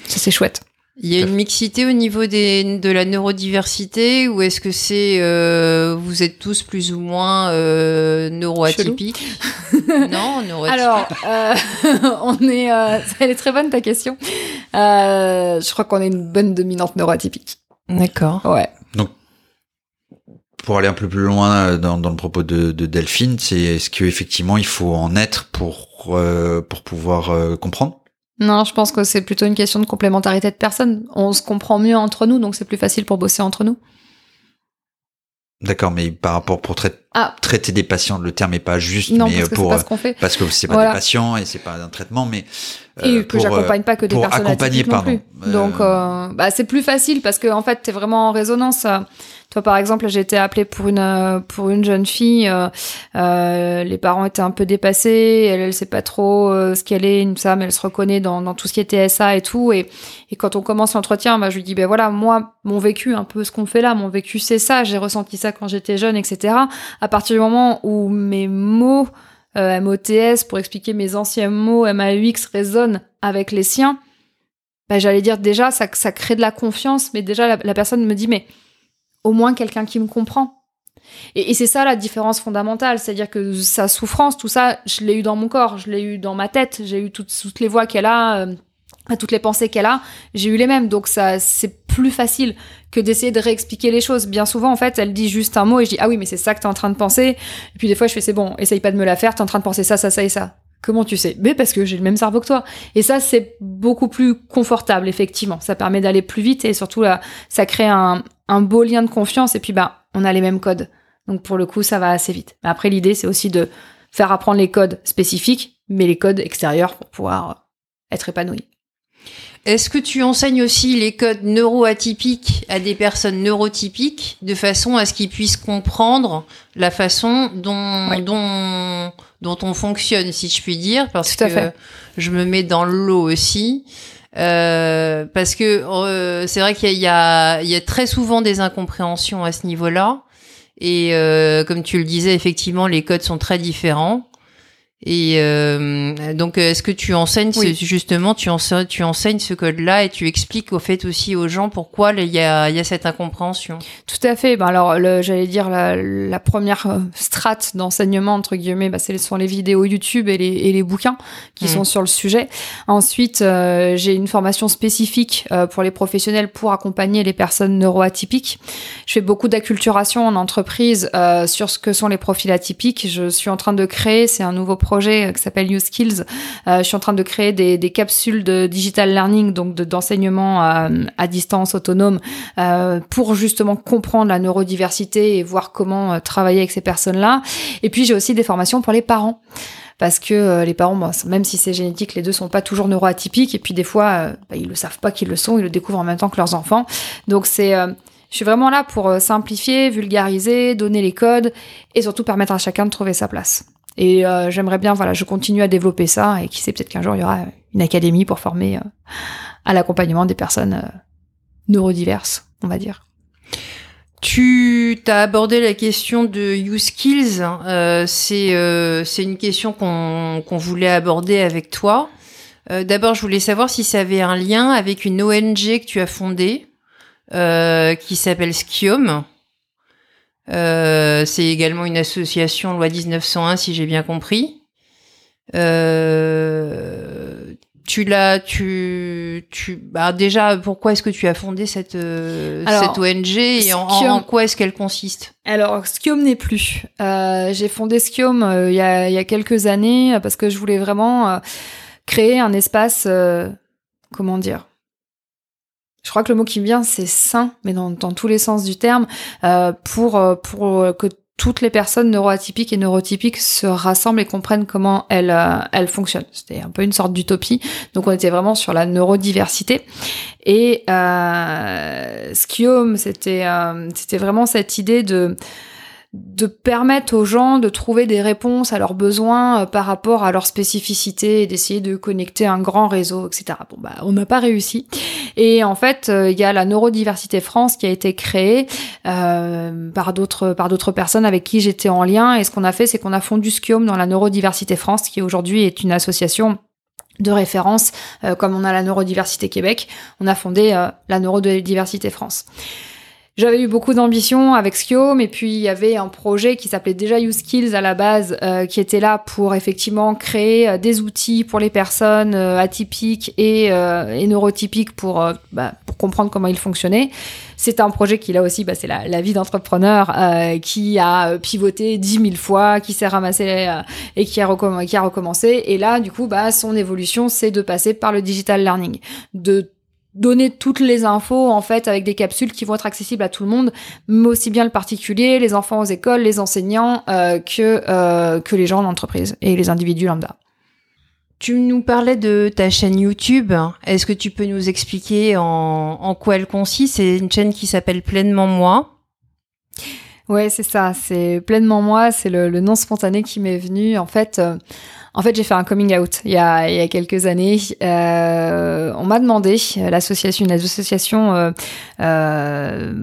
Ça, c'est chouette. Il y a une mixité au niveau des, de la neurodiversité ou est-ce que c'est euh, vous êtes tous plus ou moins euh, neuroatypiques? Non, neuroatypiques. Alors, euh, on est. Euh, elle est très bonne ta question. Euh, je crois qu'on est une bonne dominante neuroatypique. D'accord. Ouais. Pour aller un peu plus loin euh, dans, dans le propos de, de Delphine, c'est est-ce qu'effectivement il faut en être pour euh, pour pouvoir euh, comprendre? Non, je pense que c'est plutôt une question de complémentarité de personnes. On se comprend mieux entre nous, donc c'est plus facile pour bosser entre nous. D'accord, mais par rapport pour traiter, Ah. traiter des patients, le terme est pas juste, Non, mais parce euh, que pas euh, ce qu'on fait. parce que c'est pas Voilà. des patients et c'est pas un traitement, mais Et euh, que euh, j'accompagne pas que des pour personnes atypiques non plus. Donc, euh, bah, c'est plus facile parce que en fait, t'es vraiment en résonance. euh. Toi, par exemple, j'ai été appelée pour une euh, pour une jeune fille. euh, euh, les parents étaient un peu dépassés. Elle, elle sait pas trop euh, ce qu'elle est, une femme. Elle se reconnaît dans, dans tout ce qui est TSA et tout. Et, et quand on commence l'entretien, bah, je lui dis, ben voilà, moi, mon vécu, un peu ce qu'on fait là, mon vécu, c'est ça. J'ai ressenti ça quand j'étais jeune, etc. À partir du moment où mes mots euh, MOTS pour expliquer mes anciens mots MAUX résonnent avec les siens, bah, j'allais dire déjà ça, crée de la confiance, mais déjà la, personne me dit mais au moins quelqu'un qui me comprend. Et, et c'est ça la différence fondamentale, c'est-à-dire que sa souffrance, tout ça, je l'ai eu dans mon corps, je l'ai eu dans ma tête, j'ai eu toutes, toutes les voix qu'elle a, euh, toutes les pensées qu'elle a, j'ai eu les mêmes, donc ça c'est plus facile que d'essayer de réexpliquer les choses. Bien souvent, en fait, elle dit juste un mot et je dis ah oui mais c'est ça que t'es en train de penser. Et puis des fois je fais c'est bon, essaye pas de me la faire, t'es en train de penser ça, ça, ça et ça. Comment tu sais? Mais parce que j'ai le même cerveau que toi. Et ça, c'est beaucoup plus confortable, effectivement. Ça permet d'aller plus vite et surtout, là, ça crée un, beau lien de confiance. Et puis, bah, on a les mêmes codes. Donc, pour le coup, ça va assez vite. Mais après, l'idée, c'est aussi de faire apprendre les codes spécifiques, mais les codes extérieurs pour pouvoir être épanoui. Est-ce que tu enseignes aussi les codes neuroatypiques à des personnes neurotypiques de façon à ce qu'ils puissent comprendre la façon dont, Oui. dont, dont on fonctionne, si je puis dire, parce Tout à que fait. je me mets dans le lot aussi. Euh, parce que euh, c'est vrai qu'il y, y a très souvent des incompréhensions à ce niveau-là. Et euh, comme tu le disais, effectivement, les codes sont très différents. Et euh, donc, est-ce que tu enseignes Oui. ce- justement, tu enseignes, tu enseignes ce code-là et tu expliques au fait aussi aux gens pourquoi il y a, y a cette incompréhension? Tout à fait. Ben alors, j'allais dire la, la première euh, strate d'enseignement entre guillemets, bah, c'est ce sont les vidéos YouTube et les, et les bouquins qui Mhm. sont sur le sujet. Ensuite, euh, j'ai une formation spécifique euh, pour les professionnels pour accompagner les personnes neuroatypiques. Je fais beaucoup d'acculturation en entreprise euh, sur ce que sont les profils atypiques. Je suis en train de créer, c'est un nouveau projet euh, qui s'appelle New Skills. Euh, je suis en train de créer des, des capsules de digital learning, donc de- d'enseignement à, à distance autonome euh, pour justement comprendre la neurodiversité et voir comment euh, travailler avec ces personnes-là. Et puis j'ai aussi des formations pour les parents. Parce que euh, les parents, bon, même si c'est génétique, les deux sont pas toujours neuroatypiques. Et puis des fois, euh, bah, ils le savent pas qu'ils le sont, ils le découvrent en même temps que leurs enfants. Donc c'est, euh, je suis vraiment là pour euh, simplifier, vulgariser, donner les codes et surtout permettre à chacun de trouver sa place. Et euh, j'aimerais bien, voilà, je continue à développer ça et qui sait peut-être qu'un jour il y aura une académie pour former euh, à l'accompagnement des personnes euh, neurodiverses, on va dire. Tu as abordé la question de use skills. Euh, c'est euh, c'est une question qu'on qu'on voulait aborder avec toi. Euh, D'abord, je voulais savoir si ça avait un lien avec une ONG que tu as fondée qui s'appelle Skiom. Euh, c'est également une association loi 1901, si j'ai bien compris. Euh, tu l'as, tu, tu, bah déjà, pourquoi est-ce que tu as fondé cette, euh, Alors, cette ONG et en, quoi est-ce qu'elle consiste? Alors, Skiom n'est plus. Euh, j'ai fondé Skiom il y, a, il y a quelques années parce que je voulais vraiment créer un espace, comment dire je crois que le mot qui me vient, c'est sain, mais dans, tous les sens du terme, euh, pour, euh, pour euh, que toutes les personnes neuroatypiques et neurotypiques se rassemblent et comprennent comment elles, euh, elles fonctionnent. C'était un peu une sorte d'utopie. Donc on était vraiment sur la neurodiversité. Et euh, c'était euh, c'était vraiment cette idée de de permettre aux gens de trouver des réponses à leurs besoins euh, par rapport à leurs spécificités et d'essayer de connecter un grand réseau, etc. Bon, bah, on n'a pas réussi. Et en fait, euh, il y a la Neurodiversité France qui a été créée euh, par d'autres par d'autres personnes avec qui j'étais en lien. Et ce qu'on a fait, c'est qu'on a fondu Skiom dans la Neurodiversité France, qui aujourd'hui est une association de référence, euh, comme on a la Neurodiversité Québec, on a fondé euh, la Neurodiversité France. J'avais eu beaucoup d'ambition avec Skiom et puis il y avait un projet qui s'appelait déjà YouSkills à la base euh, qui était là pour effectivement créer euh, des outils pour les personnes euh, atypiques et, euh, et neurotypiques pour, euh, bah, pour comprendre comment ils fonctionnaient. C'est un projet qui là aussi, bah, c'est la, vie d'entrepreneur qui a pivoté dix mille fois, qui s'est ramassé et qui a, qui a recommencé. Et là, du coup, bah, son évolution, c'est de passer par le digital learning, de donner toutes les infos en fait avec des capsules qui vont être accessibles à tout le monde, mais aussi bien le particulier, les enfants aux écoles, les enseignants euh, que euh, que les gens en entreprise et les individus lambda. Tu nous parlais de ta chaîne YouTube. Est-ce que tu peux nous expliquer en, en quoi elle consiste? C'est une chaîne qui s'appelle Pleinement Moi. Ouais, c'est ça. C'est pleinement moi. C'est le, nom spontané qui m'est venu. En fait, euh, en fait, j'ai fait un coming out il y a, quelques années. Euh, on m'a demandé, euh, l'association, une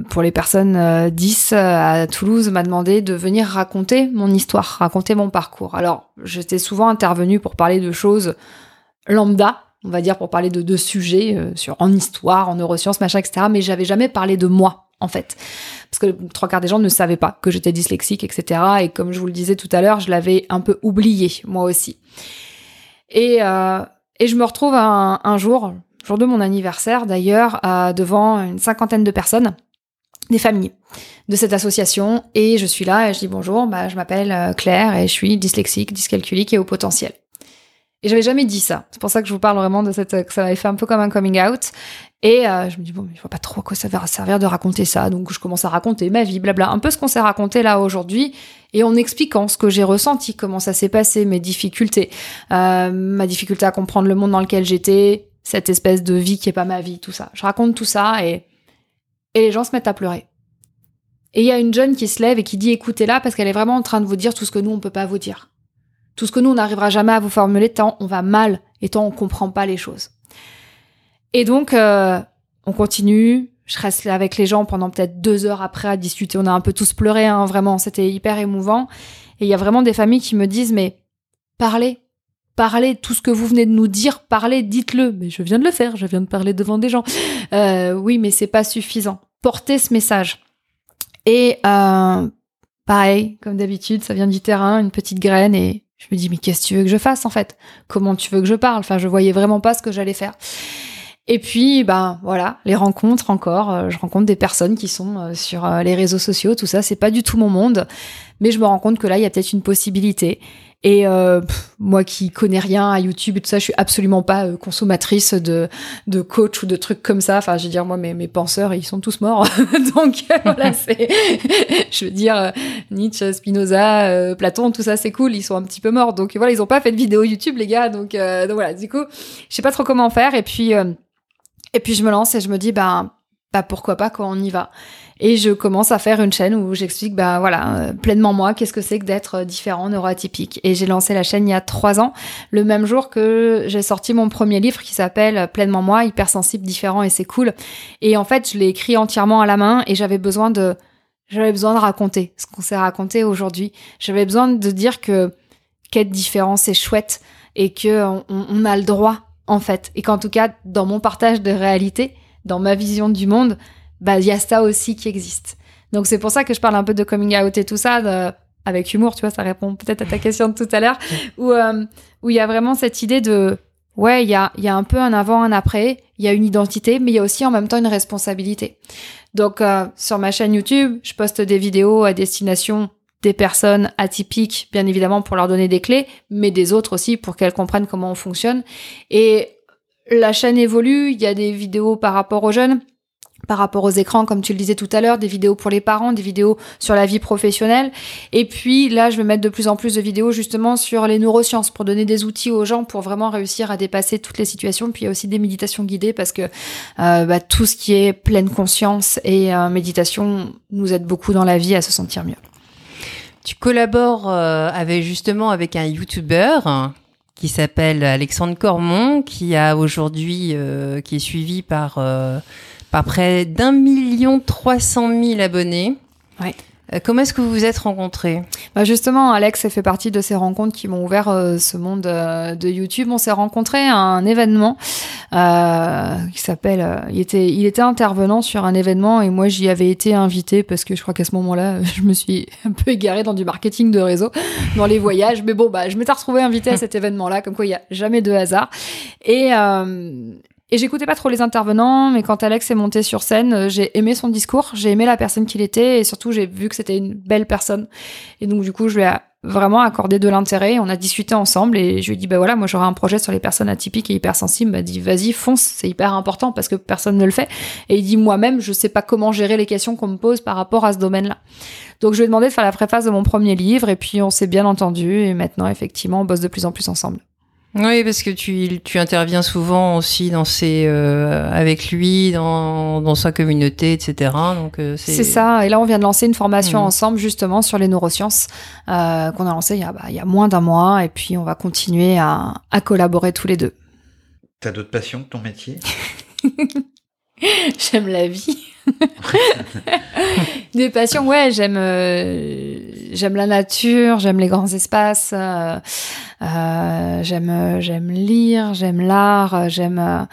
pour les personnes euh, 10 à Toulouse m'a demandé de venir raconter mon histoire, raconter mon parcours. Alors, j'étais souvent intervenue pour parler de choses lambda, on va dire pour parler de deux sujets sur en histoire, en neurosciences, machin, etc. Mais j'avais jamais parlé de moi, en fait parce que trois quarts des gens ne savaient pas que j'étais dyslexique, etc. Et comme je vous le disais tout à l'heure, je l'avais un peu oublié, moi aussi. Et, euh, et je me retrouve un, jour, jour de mon anniversaire d'ailleurs, devant une cinquantaine de personnes, des familles de cette association, et je suis là et je dis bonjour, bah, je m'appelle euh, Claire et je suis dyslexique, dyscalculique et au potentiel. Et j'avais jamais dit ça. C'est pour ça que je vous parle vraiment de cette, que ça m'avait fait un peu comme un coming out. Et euh, je me dis, bon, mais je vois pas trop à quoi ça va servir de raconter ça. Donc je commence à raconter ma vie, blabla. Un peu ce qu'on s'est raconté là aujourd'hui. Et en expliquant ce que j'ai ressenti, comment ça s'est passé, mes difficultés, euh, ma difficulté à comprendre le monde dans lequel j'étais, cette espèce de vie qui est pas ma vie, tout ça. Je raconte tout ça et, et les gens se mettent à pleurer. Et il y a une jeune qui se lève et qui dit, écoutez là, parce qu'elle est vraiment en train de vous dire tout ce que nous, on peut pas vous dire. Tout ce que nous, on n'arrivera jamais à vous formuler tant on va mal et tant on comprend pas les choses. Et donc, euh, on continue. Je reste avec les gens pendant peut-être deux heures après à discuter. On a un peu tous pleuré, hein, vraiment. C'était hyper émouvant. Et il y a vraiment des familles qui me disent, mais parlez, parlez, tout ce que vous venez de nous dire, parlez, dites-le. Mais je viens de le faire, je viens de parler devant des gens. Euh, oui, mais c'est pas suffisant. Portez ce message. Et euh, pareil, comme d'habitude, ça vient du terrain, une petite graine, et je me dis, mais qu'est-ce que tu veux que je fasse en fait? Comment tu veux que je parle? Enfin, je voyais vraiment pas ce que j'allais faire. Et puis, ben voilà, les rencontres encore. Euh, je rencontre des personnes qui sont euh, sur euh, les réseaux sociaux, tout ça. C'est pas du tout mon monde, mais je me rends compte que là, il y a peut-être une possibilité. Et euh, pff, moi qui connais rien à YouTube et tout ça, je suis absolument pas euh, consommatrice de, de coach ou de trucs comme ça. Enfin, je veux dire, moi, mes, mes penseurs, ils sont tous morts. Donc euh, voilà, c'est, je veux dire, Nietzsche, Spinoza, Platon, tout ça, c'est cool. Ils sont un petit peu morts. Donc voilà, ils ont pas fait de vidéo YouTube, les gars. Donc, euh, donc voilà, du coup, je sais pas trop comment faire. Et puis, et puis je me lance et je me dis, bah, bah pourquoi pas quand on y va. Et je commence à faire une chaîne où j'explique, bah voilà, euh, pleinement moi, qu'est-ce que c'est que d'être euh, différent, neuroatypique. Et j'ai lancé la chaîne il y a trois ans, le même jour que j'ai sorti mon premier livre qui s'appelle Pleinement moi, hypersensible, différent et c'est cool. Et en fait, je l'ai écrit entièrement à la main et j'avais besoin de, j'avais besoin de raconter ce qu'on s'est raconté aujourd'hui. J'avais besoin de dire que qu'être différent c'est chouette et que on, on a le droit en fait et qu'en tout cas dans mon partage de réalité, dans ma vision du monde, bah il y a ça aussi qui existe. Donc c'est pour ça que je parle un peu de coming out et tout ça. Avec humour, tu vois, ça répond peut-être à ta question de tout à l'heure, où euh, où il y a vraiment cette idée de ouais, il y a il y a un peu un avant, un après, il y a une identité, mais il y a aussi en même temps une responsabilité. Donc euh, sur ma chaîne YouTube, je poste des vidéos à destination des personnes atypiques, bien évidemment pour leur donner des clés, mais des autres aussi pour qu'elles comprennent comment on fonctionne. Et la chaîne évolue, il y a des vidéos par rapport aux jeunes, par rapport aux écrans, comme tu le disais tout à l'heure, des vidéos pour les parents, des vidéos sur la vie professionnelle. Et puis là, je vais mettre de plus en plus de vidéos justement sur les neurosciences pour donner des outils aux gens pour vraiment réussir à dépasser toutes les situations. Puis il y a aussi des méditations guidées parce que euh, bah, tout ce qui est pleine conscience et euh, méditation nous aide beaucoup dans la vie à se sentir mieux. Tu collabores euh, avec justement avec un YouTuber qui s'appelle Alexandre Cormon, qui a aujourd'hui, euh, qui est suivi par, euh, par près d'un million trois cent mille abonnés. Euh, comment est-ce que vous vous êtes rencontrés Bah justement, Alex fait partie de ces rencontres qui m'ont ouvert euh, ce monde euh, de YouTube. On s'est rencontrés à un événement euh, qui s'appelle. il était, il était intervenant sur un événement et moi j'y avais été invitée parce que je crois qu'à ce moment-là, je me suis un peu égarée dans du marketing de réseau, dans les voyages. Mais bon, bah je m'étais retrouvée invitée à cet événement-là, comme quoi il y a jamais de hasard. Et euh, et j'écoutais pas trop les intervenants, mais quand Alex est monté sur scène, euh, j'ai aimé son discours, j'ai aimé la personne qu'il était, et surtout j'ai vu que c'était une belle personne. Et donc du coup, je lui ai vraiment accordé de l'intérêt. On a discuté ensemble, et je lui ai dit bah voilà, moi j'aurais un projet sur les personnes atypiques et hypersensibles. Il m'a dit vas-y, fonce, c'est hyper important parce que personne ne le fait. Et il dit moi-même, je sais pas comment gérer les questions qu'on me pose par rapport à ce domaine-là. Donc je lui ai demandé de faire la préface de mon premier livre, et puis on s'est bien entendu, et maintenant effectivement, on bosse de plus en plus ensemble. Oui, parce que tu, tu interviens souvent aussi dans ses, euh, avec lui, dans, dans sa communauté, etc. Donc euh, C'est ça. Et là, on vient de lancer une formation Mhm. ensemble justement sur les neurosciences euh, qu'on a lancé il y a, bah, il y a moins d'un mois. Et puis, on va continuer à, à collaborer tous les deux. T'as d'autres passions que ton métier? J'aime la vie. Des passions, ouais, j'aime euh, j'aime la nature, j'aime les grands espaces, euh, euh, j'aime j'aime lire, j'aime l'art, euh, j'aime euh,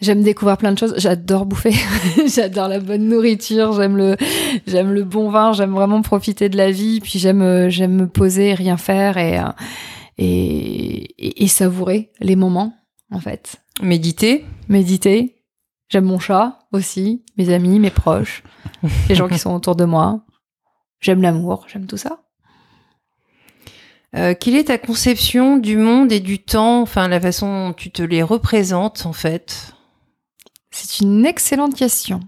j'aime découvrir plein de choses. J'adore bouffer, j'adore la bonne nourriture, j'aime le j'aime le bon vin, j'aime vraiment profiter de la vie, puis j'aime j'aime me poser, et rien faire et, et et et savourer les moments en fait Méditer. méditer. J'aime mon chat aussi, mes amis, mes proches, les gens qui sont autour de moi. J'aime l'amour, j'aime tout ça. Euh, quelle est ta conception du monde et du temps, enfin la façon dont tu te les représentes en fait? C'est une excellente question.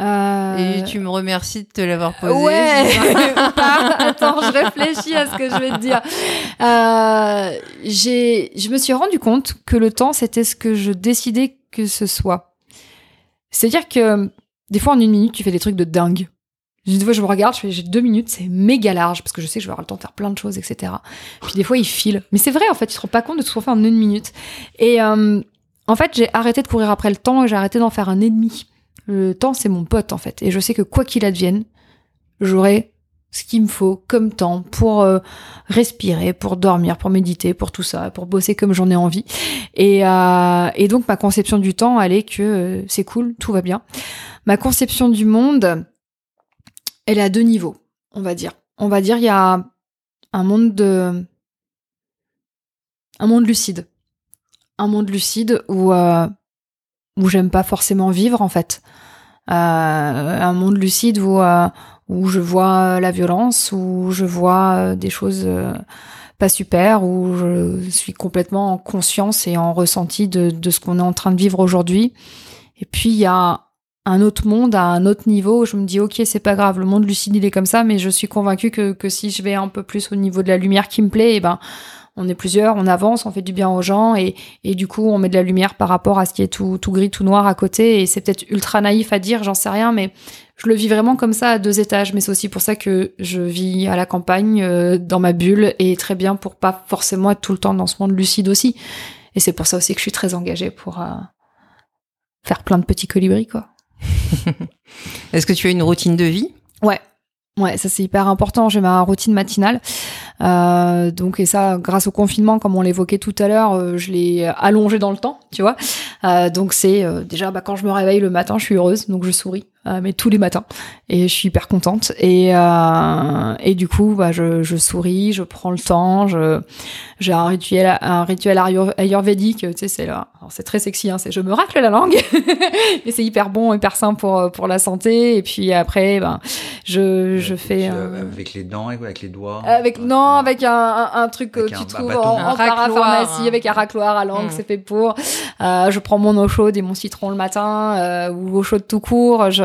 Euh, Et tu me remercies de te l'avoir posée. Ouais, pas. Attends, je réfléchis à ce que je vais te dire. Euh, j'ai, je me suis rendu compte que le temps, c'était ce que je décidais que ce soit. C'est-à-dire que des fois, en une minute, tu fais des trucs de dingue. Des fois, je me regarde, je fais, j'ai deux minutes, c'est méga large, parce que je sais que je vais avoir le temps de faire plein de choses, etc. Puis des fois, il file. Mais c'est vrai, en fait, tu te rends pas compte de tout ce qu'on fait en une minute. Et euh, en fait, j'ai arrêté de courir après le temps et j'ai arrêté d'en faire un ennemi. Le temps, c'est mon pote, en fait. Et je sais que quoi qu'il advienne, j'aurai ce qu'il me faut comme temps pour euh, respirer, pour dormir, pour méditer, pour tout ça, pour bosser comme j'en ai envie. Et, euh, donc ma conception du temps, elle est que euh, c'est cool, tout va bien. Ma conception du monde, elle est à deux niveaux, on va dire. On va dire il y a un monde de un monde lucide, un monde lucide où où j'aime pas forcément vivre en fait. Un monde lucide où où je vois la violence, où je vois euh, des choses euh, pas super, où je suis complètement en conscience et en ressenti de, ce qu'on est en train de vivre aujourd'hui. Et puis il y a un autre monde à un autre niveau où je me dis ok c'est pas grave le monde lucide il est comme ça mais je suis convaincue que, que si je vais un peu plus au niveau de la lumière qui me plaît et ben on est plusieurs, on avance, on fait du bien aux gens et, et du coup on met de la lumière par rapport à ce qui est tout, tout gris, tout noir à côté et c'est peut-être ultra naïf à dire, j'en sais rien, mais je le vis vraiment comme ça à deux étages. Mais c'est aussi pour ça que je vis à la campagne, euh, dans ma bulle et très bien pour pas forcément être tout le temps dans ce monde lucide aussi. Et c'est pour ça aussi que je suis très engagée pour euh, faire plein de petits colibris quoi. Est-ce que tu as une routine de vie? Ouais. Ouais, ça c'est hyper important. J'ai ma routine matinale. Euh, donc et ça, grâce au confinement, comme on l'évoquait tout à l'heure, euh, je l'ai allongé dans le temps, tu vois. Euh, donc c'est euh, déjà bah, quand je me réveille le matin, je suis heureuse, donc je souris. Euh, mais tous les matins. Et je suis hyper contente. Et, euh, et du coup, bah, je, je souris, je prends le temps, je, j'ai un rituel, un rituel ayur- ayurvédique, tu sais, c'est là, alors c'est très sexy, hein, c'est je me racle la langue, et c'est hyper bon, hyper sain pour pour la santé. Et puis après, ben, je je fais un- avec les dents, avec les doigts. avec non, avec un, un, un truc que tu un trouves bâton. en, en parapharmacie hein. avec un racloir à langue, Mm. c'est fait pour. Euh, je prends mon eau chaude et mon citron le matin euh, ou eau chaude tout court. Je,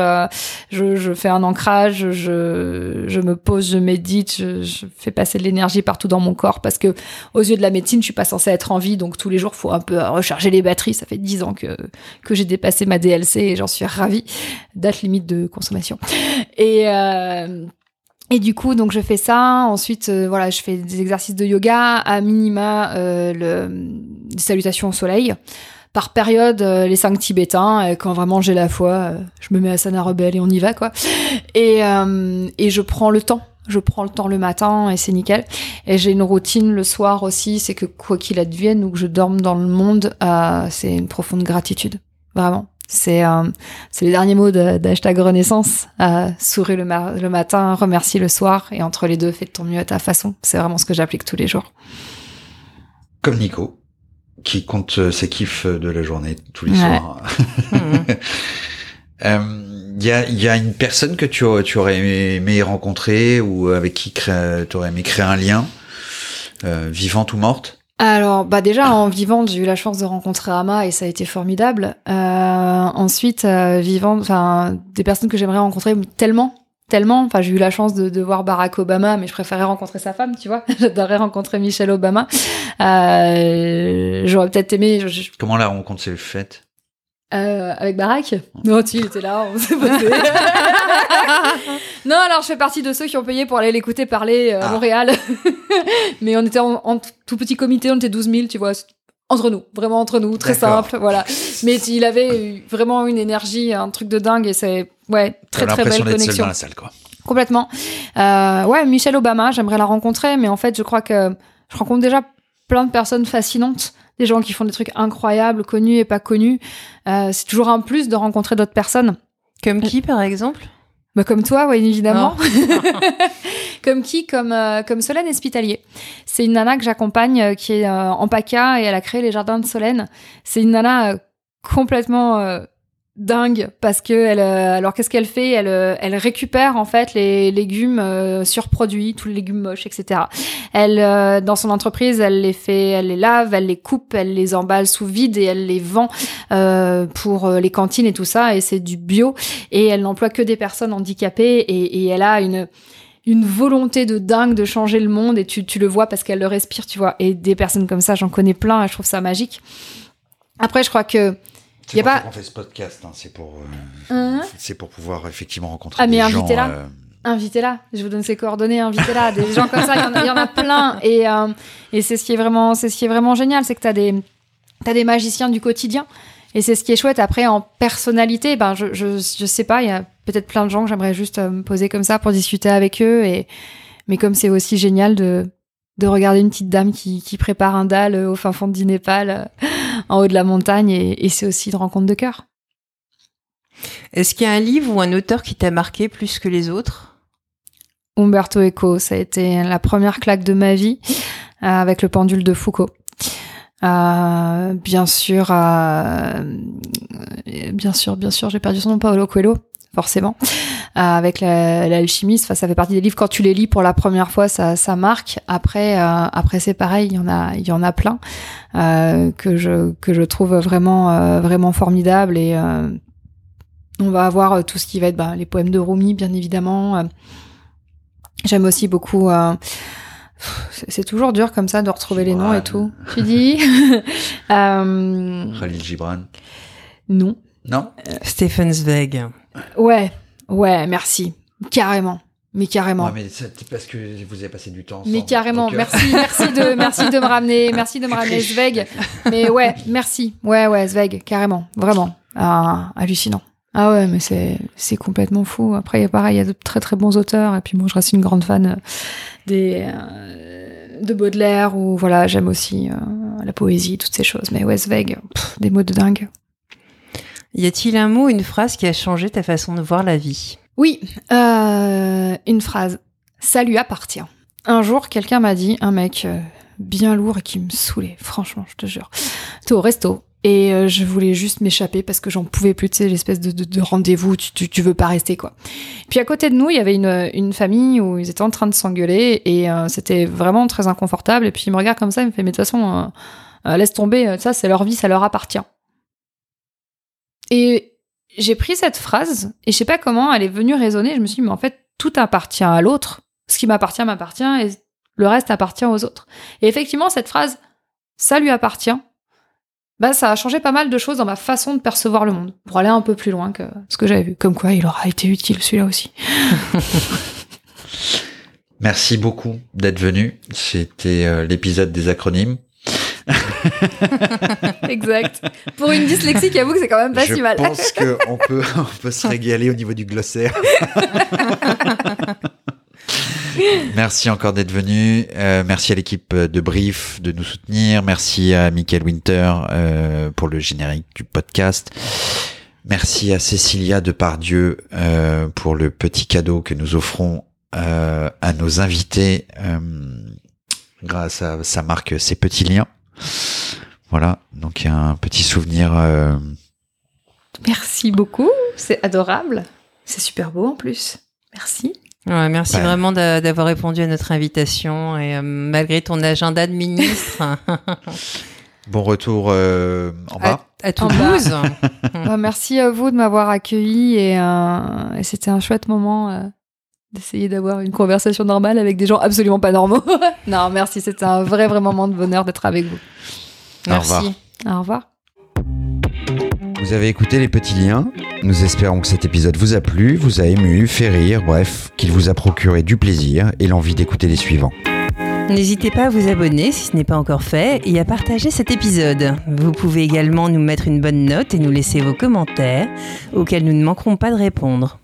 je, je fais un ancrage, je, me pose, je médite, je, fais passer de l'énergie partout dans mon corps parce que aux yeux de la médecine, je suis pas censée être en vie, donc tous les jours, faut un peu euh, recharger les batteries. Ça fait dix ans que que j'ai dépassé ma DLC et j'en suis ravie. Date limite de consommation. Et euh, et du coup, donc je fais ça. Ensuite, euh, voilà, je fais des exercices de yoga, à minima euh, le, des salutations au soleil. Par période, euh, les cinq tibétains. Et quand vraiment j'ai la foi, euh, je me mets à Sana Rebelle et on y va, quoi. Et, euh, et je prends le temps. Je prends le temps le matin et c'est nickel. Et j'ai une routine le soir aussi, c'est que quoi qu'il advienne ou que je dorme dans le monde, euh, c'est une profonde gratitude. Vraiment. C'est euh, c'est les derniers mots d'hashtag Renaissance. Euh, souris le, le matin, remercie le soir, et entre les deux, fais de ton mieux à ta façon. C'est vraiment ce que j'applique tous les jours. Comme Nico, qui compte euh, ses kiffs de la journée tous les Ouais. soirs. Il y, a, y a une personne que tu, aurais- tu aurais aimé rencontrer ou avec qui tu aurais aimé créer un lien, euh, vivante ou morte? Alors, bah déjà en vivante, j'ai eu la chance de rencontrer Ama et ça a été formidable. Euh, ensuite, euh, vivante, enfin des personnes que j'aimerais rencontrer tellement, tellement. Enfin, j'ai eu la chance de, de voir Barack Obama, mais je préférais rencontrer sa femme, tu vois. J'adorerais rencontrer Michelle Obama. Euh, J'aurais peut-être aimé. je- Comment la rencontre s'est faite? Euh, avec Barack? Non, tu il était là, on s'est posé. non, alors je fais partie de ceux qui ont payé pour aller l'écouter parler euh, à Ah. Montréal. Mais on était en, en tout petit comité, on était 12 000, tu vois, entre nous, vraiment entre nous, très simple, voilà. Mais il avait vraiment une énergie, un truc de dingue et c'est, ouais, très très belle connexion. dans la salle, quoi. Complètement. Euh, ouais, Michelle Obama, j'aimerais la rencontrer, mais en fait, je crois que je rencontre déjà plein de personnes fascinantes, des gens qui font des trucs incroyables, connus et pas connus. Euh, c'est toujours un plus de rencontrer d'autres personnes. Comme qui, par exemple? Bah, comme toi, oui, évidemment. comme qui? Comme, euh, comme Solène Espitalier. C'est une nana que j'accompagne euh, qui est euh, en PACA et elle a créé les jardins de Solène. C'est une nana euh, complètement euh, dingue parce que elle, euh, alors qu'est-ce qu'elle fait? Elle, euh, elle récupère en fait les légumes euh, surproduits, tous les légumes moches, etc. Elle, dans son entreprise, elle les fait, elle les lave, elle les coupe, elle les emballe sous vide et elle les vend pour les cantines et tout ça. Et c'est du bio et elle n'emploie que des personnes handicapées et, et elle a une une volonté de dingue de changer le monde et tu, tu le vois parce qu'elle le respire, tu vois. Et des personnes comme ça, j'en connais plein et je trouve ça magique. Après, je crois que C'est pour pas- qu'on fait ce podcast, hein, c'est pour, euh, Hein c'est pour pouvoir effectivement rencontrer Ah, mais des gens. invitez-la. euh, invitez-la. Je vous donne ses coordonnées, invitez-la. Des gens comme ça, il y en a, il y en a plein. Et, euh, et c'est ce qui est vraiment, c'est ce qui est vraiment génial, c'est que t'as des, t'as des magiciens du quotidien. Et c'est ce qui est chouette. Après, en personnalité, ben, je, je, je sais pas, il y a peut-être plein de gens que j'aimerais juste me poser comme ça pour discuter avec eux. Et, mais comme c'est aussi génial de, de regarder une petite dame qui, qui prépare un dalle au fin fond du Népal, en haut de la montagne, et, et c'est aussi une rencontre de cœur. Est-ce qu'il y a un livre ou un auteur qui t'a marqué plus que les autres? Umberto Eco, ça a été la première claque de ma vie euh, avec le pendule de Foucault. Euh, bien sûr, euh, bien sûr, bien sûr, j'ai perdu son nom, Paolo Coelho, forcément. Euh, avec la- l'alchimiste, enfin, ça fait partie des livres quand tu les lis pour la première fois, ça, ça marque. Après, euh, après c'est pareil, il y en a, il y en a plein euh, que je que je trouve vraiment euh, vraiment formidable et euh, on va avoir tout ce qui va être bah, les poèmes de Rumi, bien évidemment. J'aime aussi beaucoup. euh, c'est toujours dur comme ça de retrouver les noms et tout. Gibran. Tu dis? Euh, Khalil Gibran. Non. Non? Stephen Zweig. Ouais, ouais, merci. Carrément. Mais carrément. Ouais, mais c'est parce que vous avez passé du temps ensemble. Mais carrément, euh, merci, merci de, merci de me ramener, merci de me ramener. Zweig. Mais ouais, merci. Ouais, ouais, Zweig, carrément, vraiment, Ah, hallucinant. Ah ouais, mais c'est, c'est complètement fou. Après, il y a pareil, il y a de très très bons auteurs. Et puis moi, je reste une grande fan euh, des euh, de Baudelaire ou voilà, j'aime aussi euh, la poésie, toutes ces choses. Mais ouais, Zweig, pff, des mots de dingue. Y a-t-il un mot, une phrase qui a changé ta façon de voir la vie? Oui, euh, une phrase. Ça lui appartient. Un jour, quelqu'un m'a dit, un mec euh, bien lourd et qui me saoulait, franchement, je te jure. T'es au resto. Et euh, je voulais juste m'échapper parce que j'en pouvais plus, tu sais, l'espèce de, de, de rendez-vous, tu, veux pas rester, quoi. Puis à côté de nous, il y avait une, famille où ils étaient en train de s'engueuler et euh, c'était vraiment très inconfortable. Et puis il me regarde comme ça, il me fait, mais de toute façon, laisse tomber, ça c'est leur vie, ça leur appartient. Et j'ai pris cette phrase et je sais pas comment elle est venue résonner. Je me suis dit, mais en fait, tout appartient à l'autre. Ce qui m'appartient m'appartient et le reste appartient aux autres. Et effectivement, cette phrase, ça lui appartient, bah, ça a changé pas mal de choses dans ma façon de percevoir le monde, pour aller un peu plus loin que ce que j'avais vu. Comme quoi, il aura été utile celui-là aussi. Merci beaucoup d'être venu. C'était euh, l'épisode des acronymes. exact. Pour une dyslexique, avoue que c'est quand même pas Je si mal. pense qu'on peut, on peut se régaler au niveau du glossaire. merci encore d'être venu. Euh, merci à l'équipe de Brief de nous soutenir. Merci à Michael Winter euh, pour le générique du podcast. Merci à Cécilia Depardieu euh, pour le petit cadeau que nous offrons euh, à nos invités grâce à sa marque Ces Petits Liens. Voilà, donc il y a un petit souvenir. euh, Merci beaucoup, c'est adorable. C'est super beau en plus. Merci. Ouais, merci Ouais. vraiment d'a- d'avoir répondu à notre invitation et euh, malgré ton agenda de ministre bon retour euh, en à, bas. à Toulouse. Bah, merci à vous de m'avoir accueilli et, euh, et c'était un chouette moment euh, d'essayer d'avoir une conversation normale avec des gens absolument pas normaux. non, merci, c'était un vrai, vrai moment de bonheur d'être avec vous. Au revoir. Merci. Au revoir. Vous avez écouté les petits liens. Nous espérons que cet épisode vous a plu, vous a ému, fait rire, bref, qu'il vous a procuré du plaisir et l'envie d'écouter les suivants. N'hésitez pas à vous abonner si ce n'est pas encore fait et à partager cet épisode. Vous pouvez également nous mettre une bonne note et nous laisser vos commentaires auxquels nous ne manquerons pas de répondre.